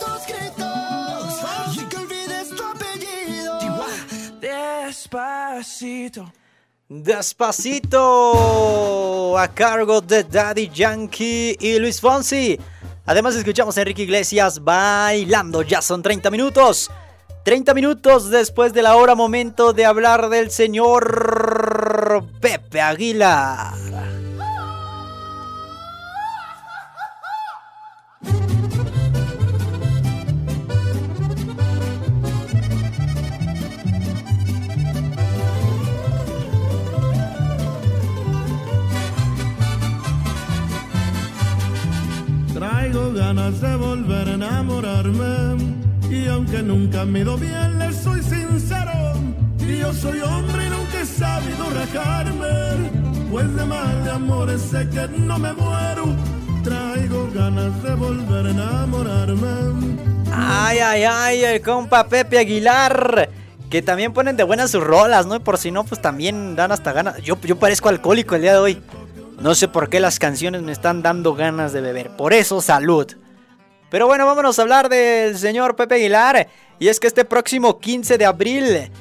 Speaker 6: Despacito.
Speaker 2: Despacito a cargo de Daddy Yankee y Luis Fonsi. Además escuchamos a Enrique Iglesias bailando. Ya son 30 minutos. 30 minutos después de la hora momento de hablar del señor Pepe Aguilar.
Speaker 9: Ganas de volver a enamorarme. Y aunque nunca me ido bien, le soy sincero. Y yo soy hombre y nunca he sabido rajarme. Pues de mal de amores sé que no me muero. Traigo ganas de volver a enamorarme.
Speaker 2: Ay, ay, ay, el compa Pepe Aguilar. Que también ponen de buenas sus rolas, ¿no? Y por si no, pues también dan hasta ganas. Yo, yo parezco alcohólico el día de hoy. No sé por qué las canciones me están dando ganas de beber. Por eso, salud. Pero bueno, vámonos a hablar del señor Pepe Aguilar. Y es que este próximo 15 de abril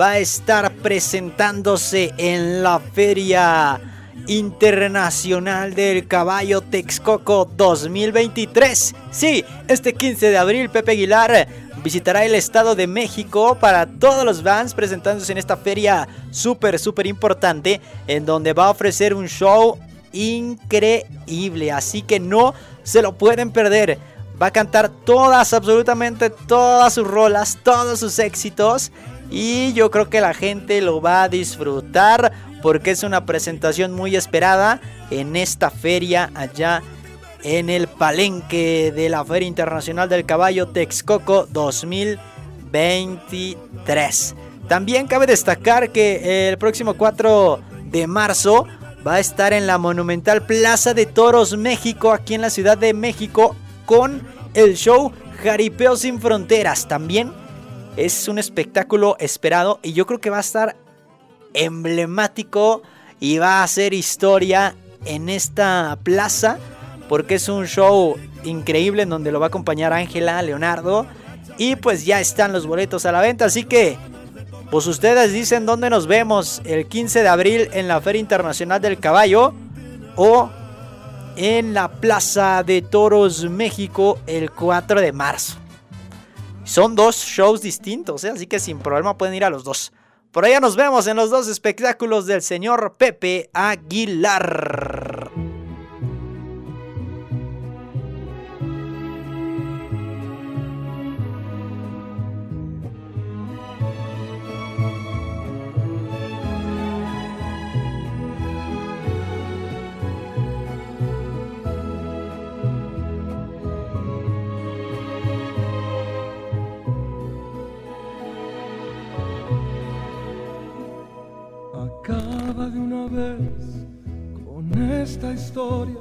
Speaker 2: va a estar presentándose en la Feria Internacional del Caballo Texcoco 2023. Sí, este 15 de abril Pepe Aguilar visitará el Estado de México para todos los fans presentándose en esta feria súper, súper importante en donde va a ofrecer un show increíble. Así que no se lo pueden perder. Va a cantar todas, absolutamente todas sus rolas, todos sus éxitos. Y yo creo que la gente lo va a disfrutar porque es una presentación muy esperada en esta feria allá en el palenque de la Feria Internacional del Caballo Texcoco 2023. También cabe destacar que el próximo 4 de marzo va a estar en la monumental Plaza de Toros México, aquí en la Ciudad de México, con el show Jaripeo sin Fronteras. También es un espectáculo esperado y yo creo que va a estar emblemático y va a hacer historia en esta plaza porque es un show increíble en donde lo va a acompañar Ángela, Leonardo y pues ya están los boletos a la venta, así que pues ustedes dicen dónde nos vemos el 15 de abril en la Feria Internacional del Caballo o en la Plaza de Toros México el 4 de marzo. Son dos shows distintos, ¿eh? así que sin problema pueden ir a los dos. Por allá nos vemos en los dos espectáculos del señor Pepe Aguilar.
Speaker 10: Acaba de una vez con esta historia.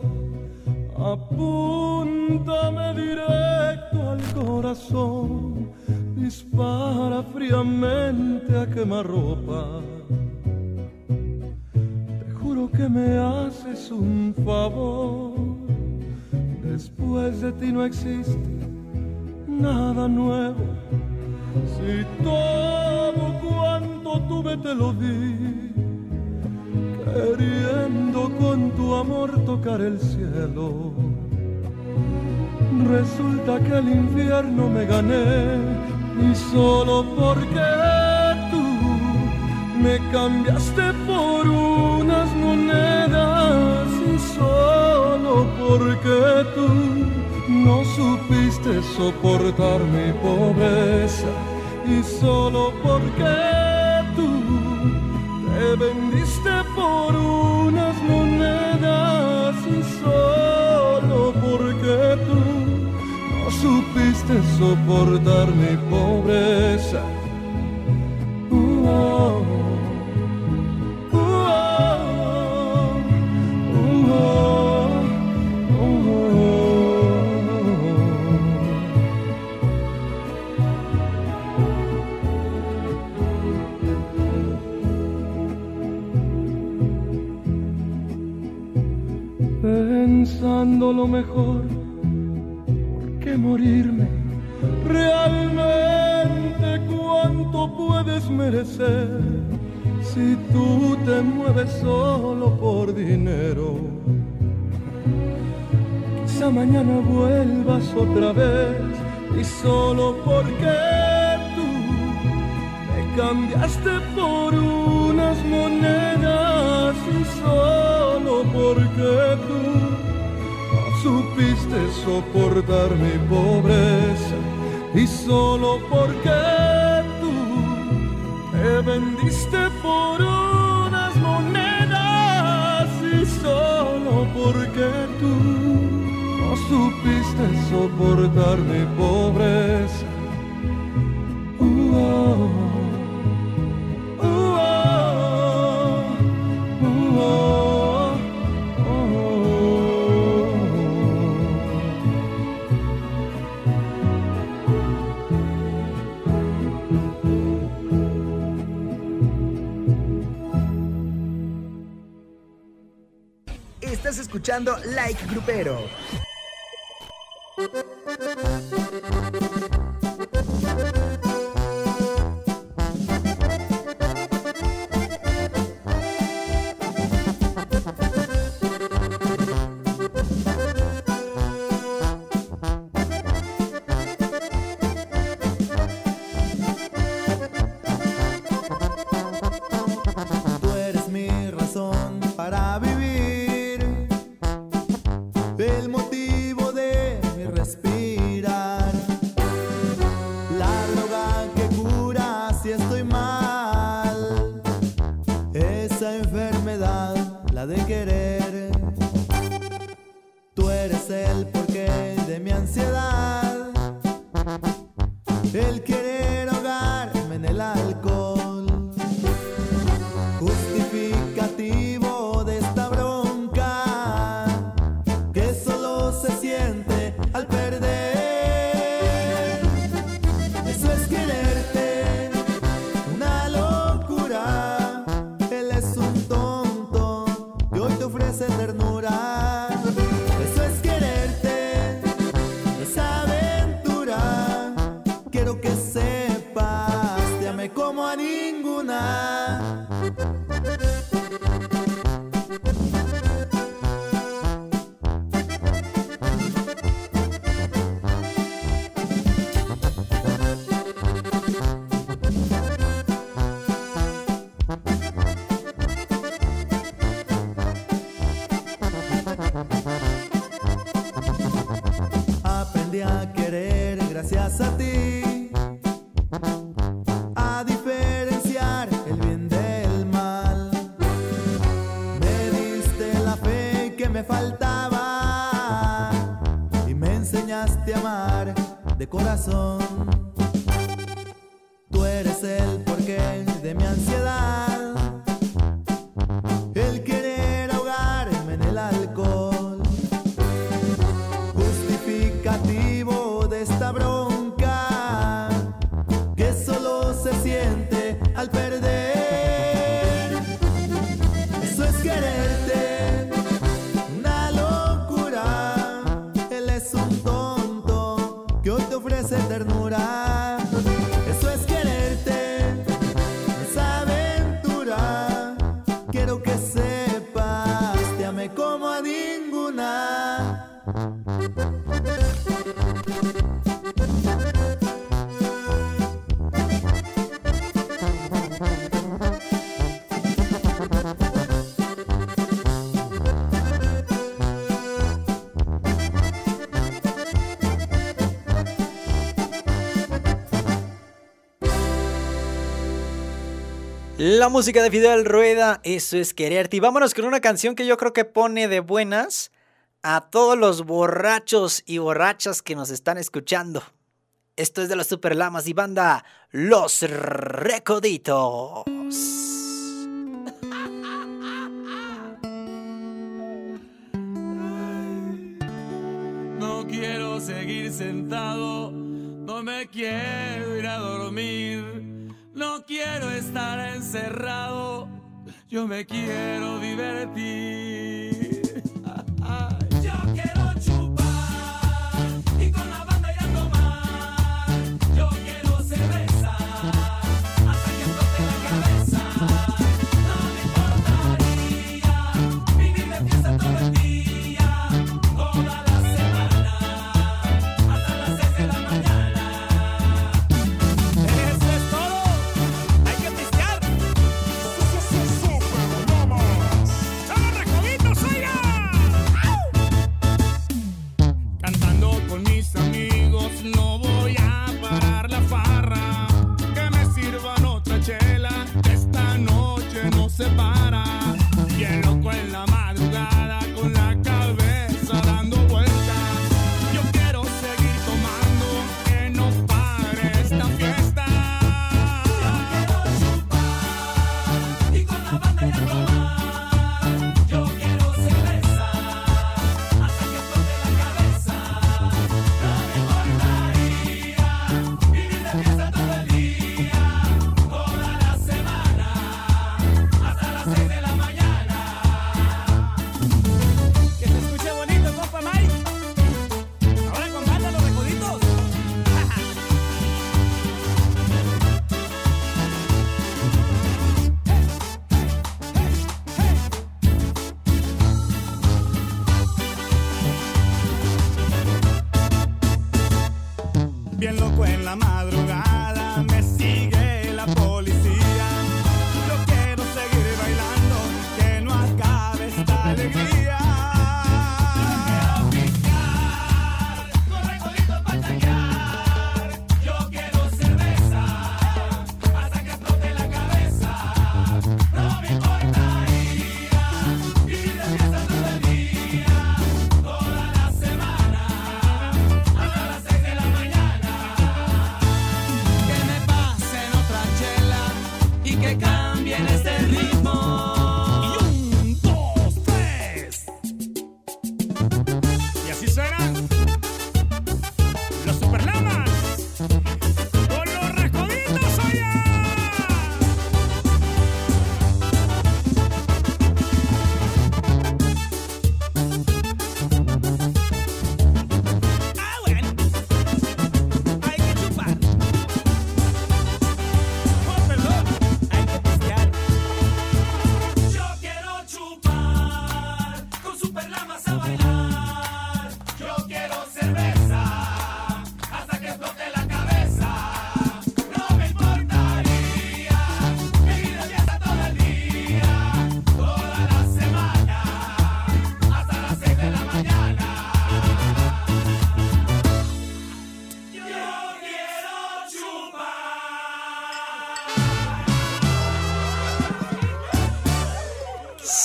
Speaker 10: Apúntame directo al corazón. Dispara fríamente a quemarropa. Te juro que me haces un favor. Después de ti no existe nada nuevo. Si todo cuanto tuve te lo di, queriendo con tu amor tocar el cielo. Resulta que el infierno me gané y solo porque tú me cambiaste por unas monedas y solo porque tú no supiste soportar mi pobreza y solo porque tú te vendiste solo porque tú no supiste soportar mi pobreza. Uh, Lo mejor, ¿por qué morirme? Realmente cuánto puedes merecer si tú te mueves solo por dinero. Quizá mañana vuelvas otra vez y solo porque tú me cambiaste por unas monedas y solo porque tú supiste soportar mi pobreza y solo porque tú me vendiste por unas monedas y solo porque tú no supiste soportar mi pobreza. Uh, oh.
Speaker 23: escuchando Like Grupero.
Speaker 24: La
Speaker 2: música de Fidel Rueda, eso es quererte. Y vámonos con una canción que yo creo que pone de buenas a todos los borrachos y borrachas que nos están escuchando. Esto es de los Superlamas y banda Los Recoditos.
Speaker 11: No quiero seguir sentado, no me quiero ir a dormir. No quiero estar encerrado, yo me quiero divertir.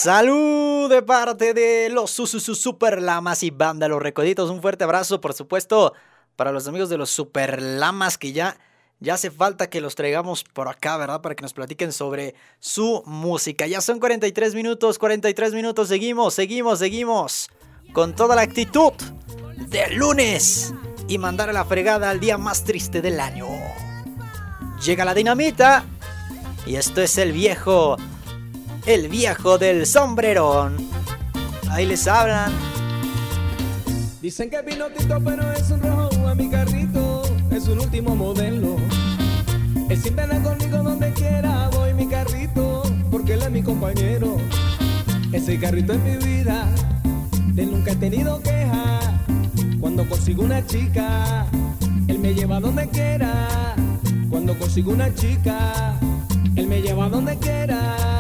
Speaker 2: Salud de parte de los Super Lamas y Banda Los Recoditos. Un fuerte abrazo, por supuesto, para los amigos de los Super Lamas que ya, ya hace falta que los traigamos por acá, ¿verdad? Para que nos platiquen sobre su música. Ya son 43 minutos, 43 minutos. Seguimos, seguimos, seguimos. Con toda la actitud de lunes y mandar a la fregada al día más triste del año. Llega la dinamita y esto es el viejo el viejo del sombrerón. Ahí les hablan.
Speaker 25: Dicen que Pinotito, pero es un rojo a mi carrito, es un último modelo. Él siempre anda conmigo donde quiera, voy mi carrito, porque él es mi compañero. Ese carrito es mi vida, de nunca he tenido queja. Cuando consigo una chica, él me lleva donde quiera. Cuando consigo una chica, él me lleva donde quiera.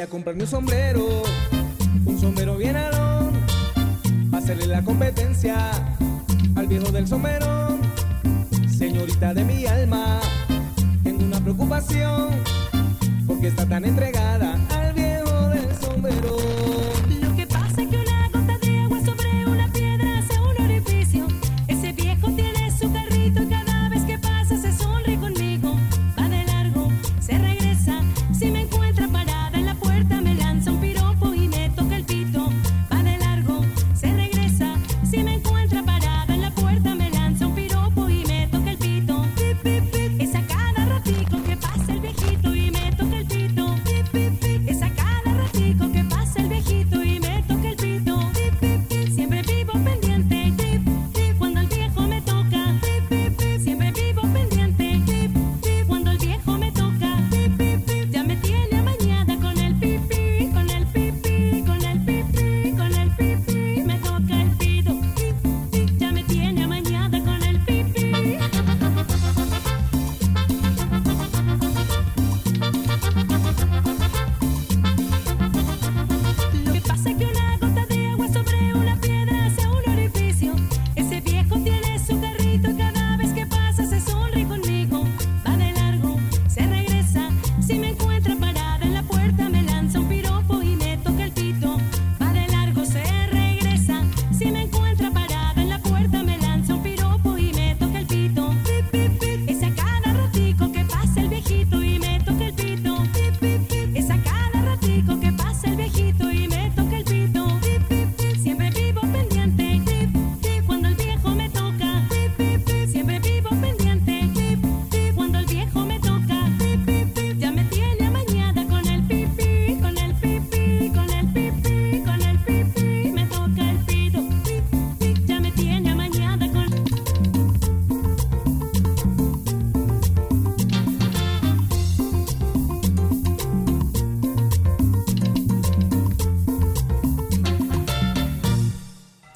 Speaker 25: A comprarme un sombrero, un sombrero bien alón, para hacerle la competencia al viejo del sombrerón. Señorita de mi alma, tengo una preocupación, porque está tan entregada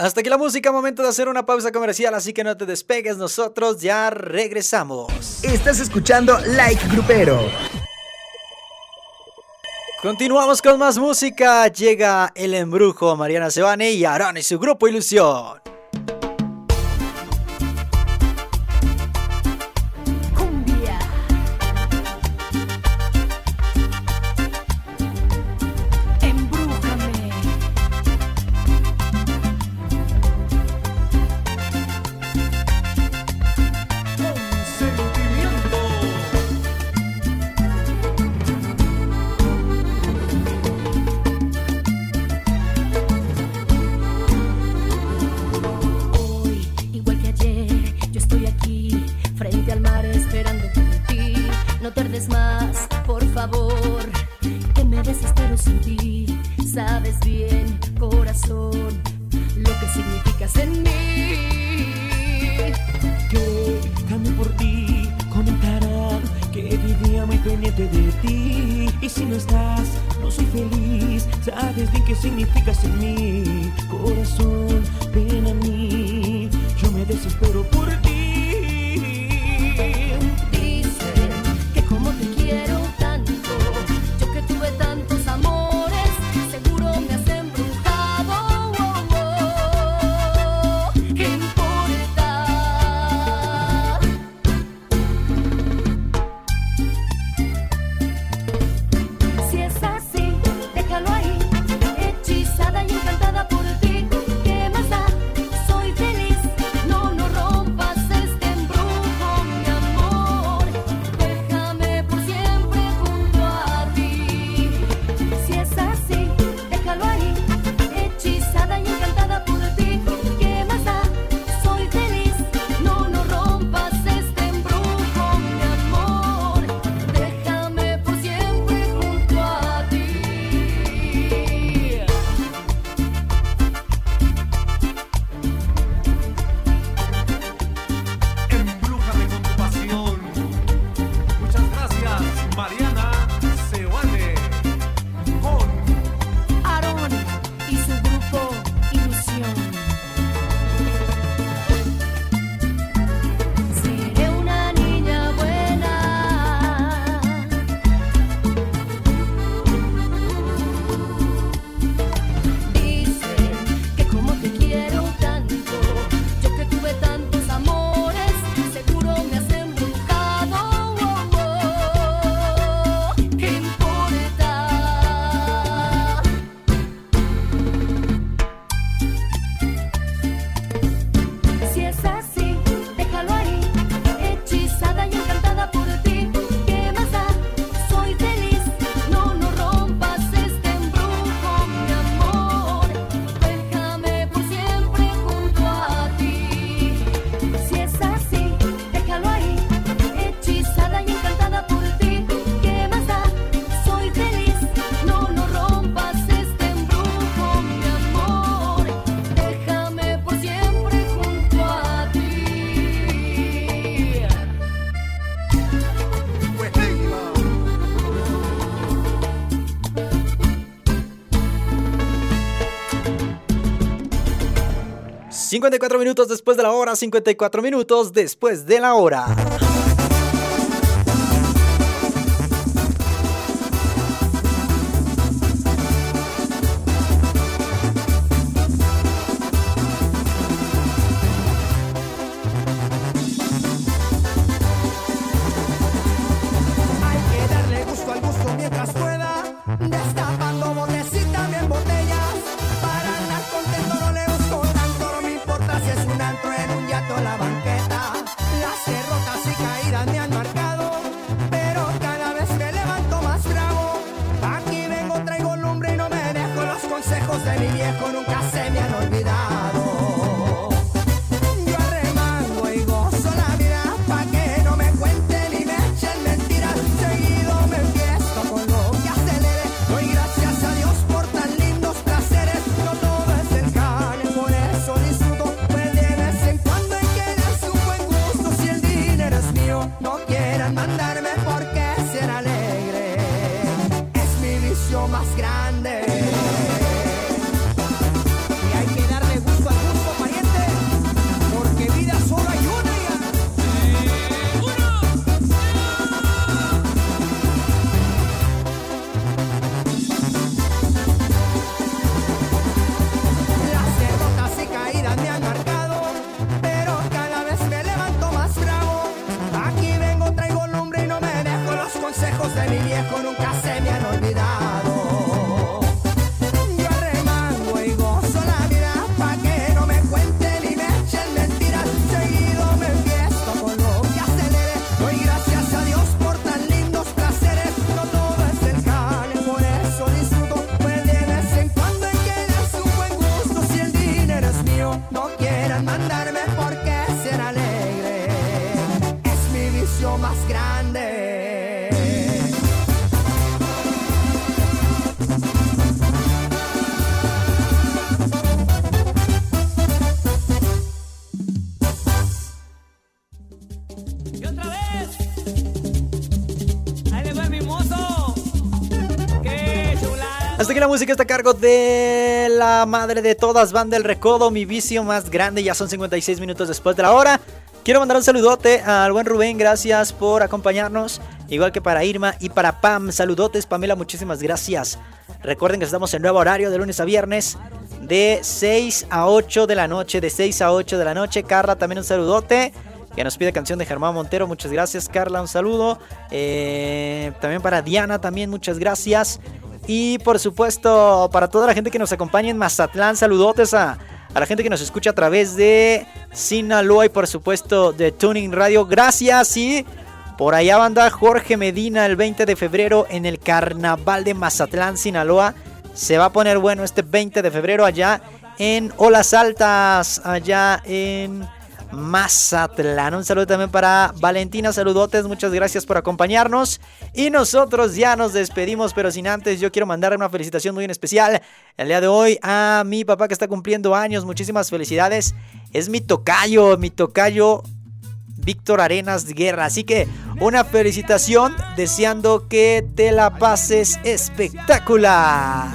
Speaker 2: Hasta aquí la música, momento de hacer una pausa comercial, así que no te despegues, nosotros ya regresamos.
Speaker 1: Estás escuchando Like Grupero.
Speaker 2: Continuamos con más música, llega el embrujo Mariana Sebane y Aarón y su grupo Ilusión.
Speaker 26: 54 minutos después de la hora, 54 minutos después de la hora.
Speaker 2: Música está a cargo de la madre de todas, Banda El Recodo, mi vicio más grande. Ya son 56 minutos después de la hora. Quiero mandar un saludote al buen Rubén, gracias por acompañarnos. Igual que para Irma y para Pam, saludotes Pamela, muchísimas gracias. Recuerden que estamos en nuevo horario de lunes a viernes de 6 a 8 de la noche, de 6 a 8 de la noche. Carla, también un saludote. Que nos pide canción de Germán Montero, muchas gracias Carla, un saludo. Eh, también para Diana, también muchas gracias. Y por supuesto, para toda la gente que nos acompaña en Mazatlán, saludotes a, a la gente que nos escucha a través de Sinaloa y por supuesto de Tuning Radio. Gracias y por allá va a andar Jorge Medina el 20 de febrero en el Carnaval de Mazatlán, Sinaloa. Se va a poner bueno este 20 de febrero allá en Olas Altas, allá en Mazatlán. Un saludo también para Valentina, saludotes, muchas gracias por acompañarnos. Y nosotros ya nos despedimos, pero sin antes yo quiero mandar una felicitación muy en especial el día de hoy a mi papá que está cumpliendo años. Muchísimas felicidades. Es mi tocayo, mi tocayo Víctor Arenas Guerra. Así que una felicitación, deseando que te la pases espectacular.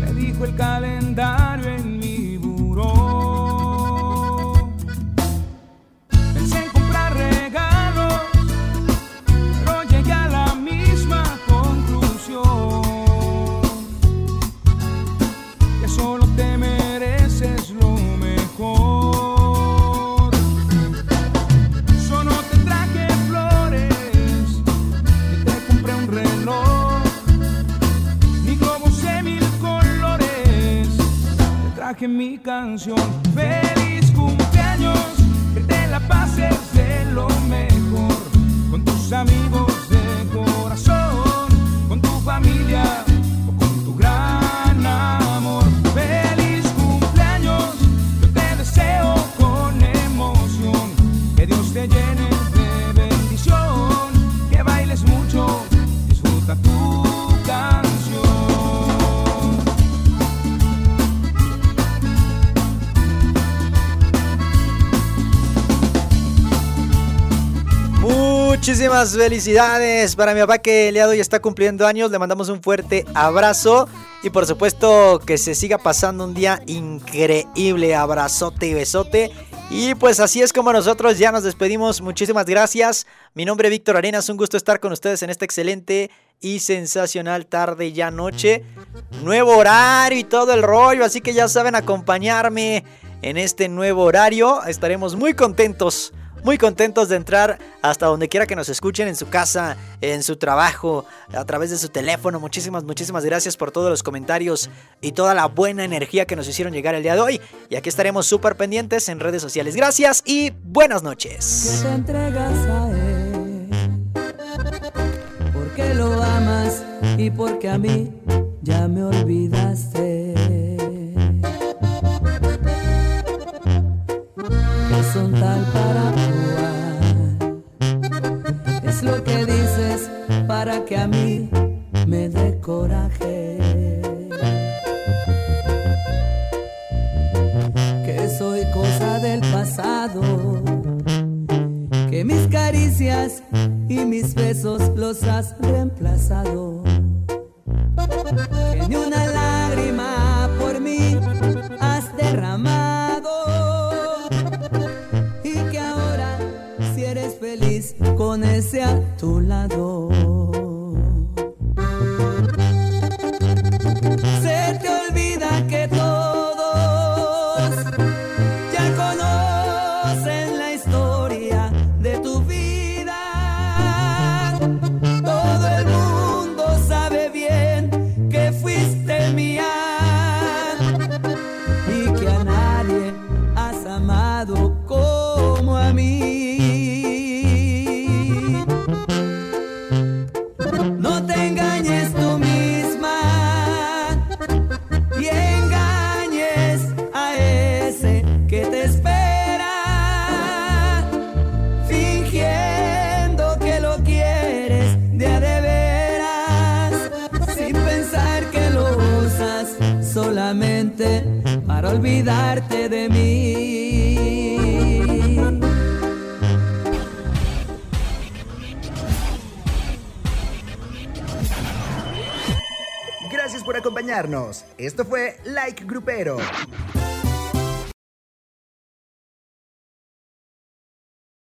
Speaker 5: Me dijo el calendario te traje mi canción. Feliz cumpleaños, que te la pases de lo mejor. Con tus amigos
Speaker 2: Felicidades para mi papá que el día de está cumpliendo años. Le mandamos un fuerte abrazo y por supuesto que se siga pasando un día increíble. Abrazote y besote. Y pues así es como nosotros ya nos despedimos. Muchísimas gracias. Mi nombre es Víctor Arenas. Un gusto estar con ustedes en esta excelente y sensacional tarde ya noche. Nuevo horario y todo el rollo. Así que ya saben acompañarme en este nuevo horario. Estaremos muy contentos muy contentos de entrar hasta donde quiera que nos escuchen, en su casa, en su trabajo, a través de su teléfono. Muchísimas, muchísimas gracias por todos los comentarios y toda la buena energía que nos hicieron llegar el día de hoy. Y aquí estaremos súper pendientes en redes sociales. Gracias y buenas noches.
Speaker 27: y porque a mí ya me olvidaste lo que dices para que a mí me dé coraje que soy cosa del pasado que mis caricias y mis besos los has reemplazado. Que ni una lágrima por mí ese a tu lado. olvidarte de mí. Gracias por
Speaker 15: acompañarnos. Esto fue Like Grupero.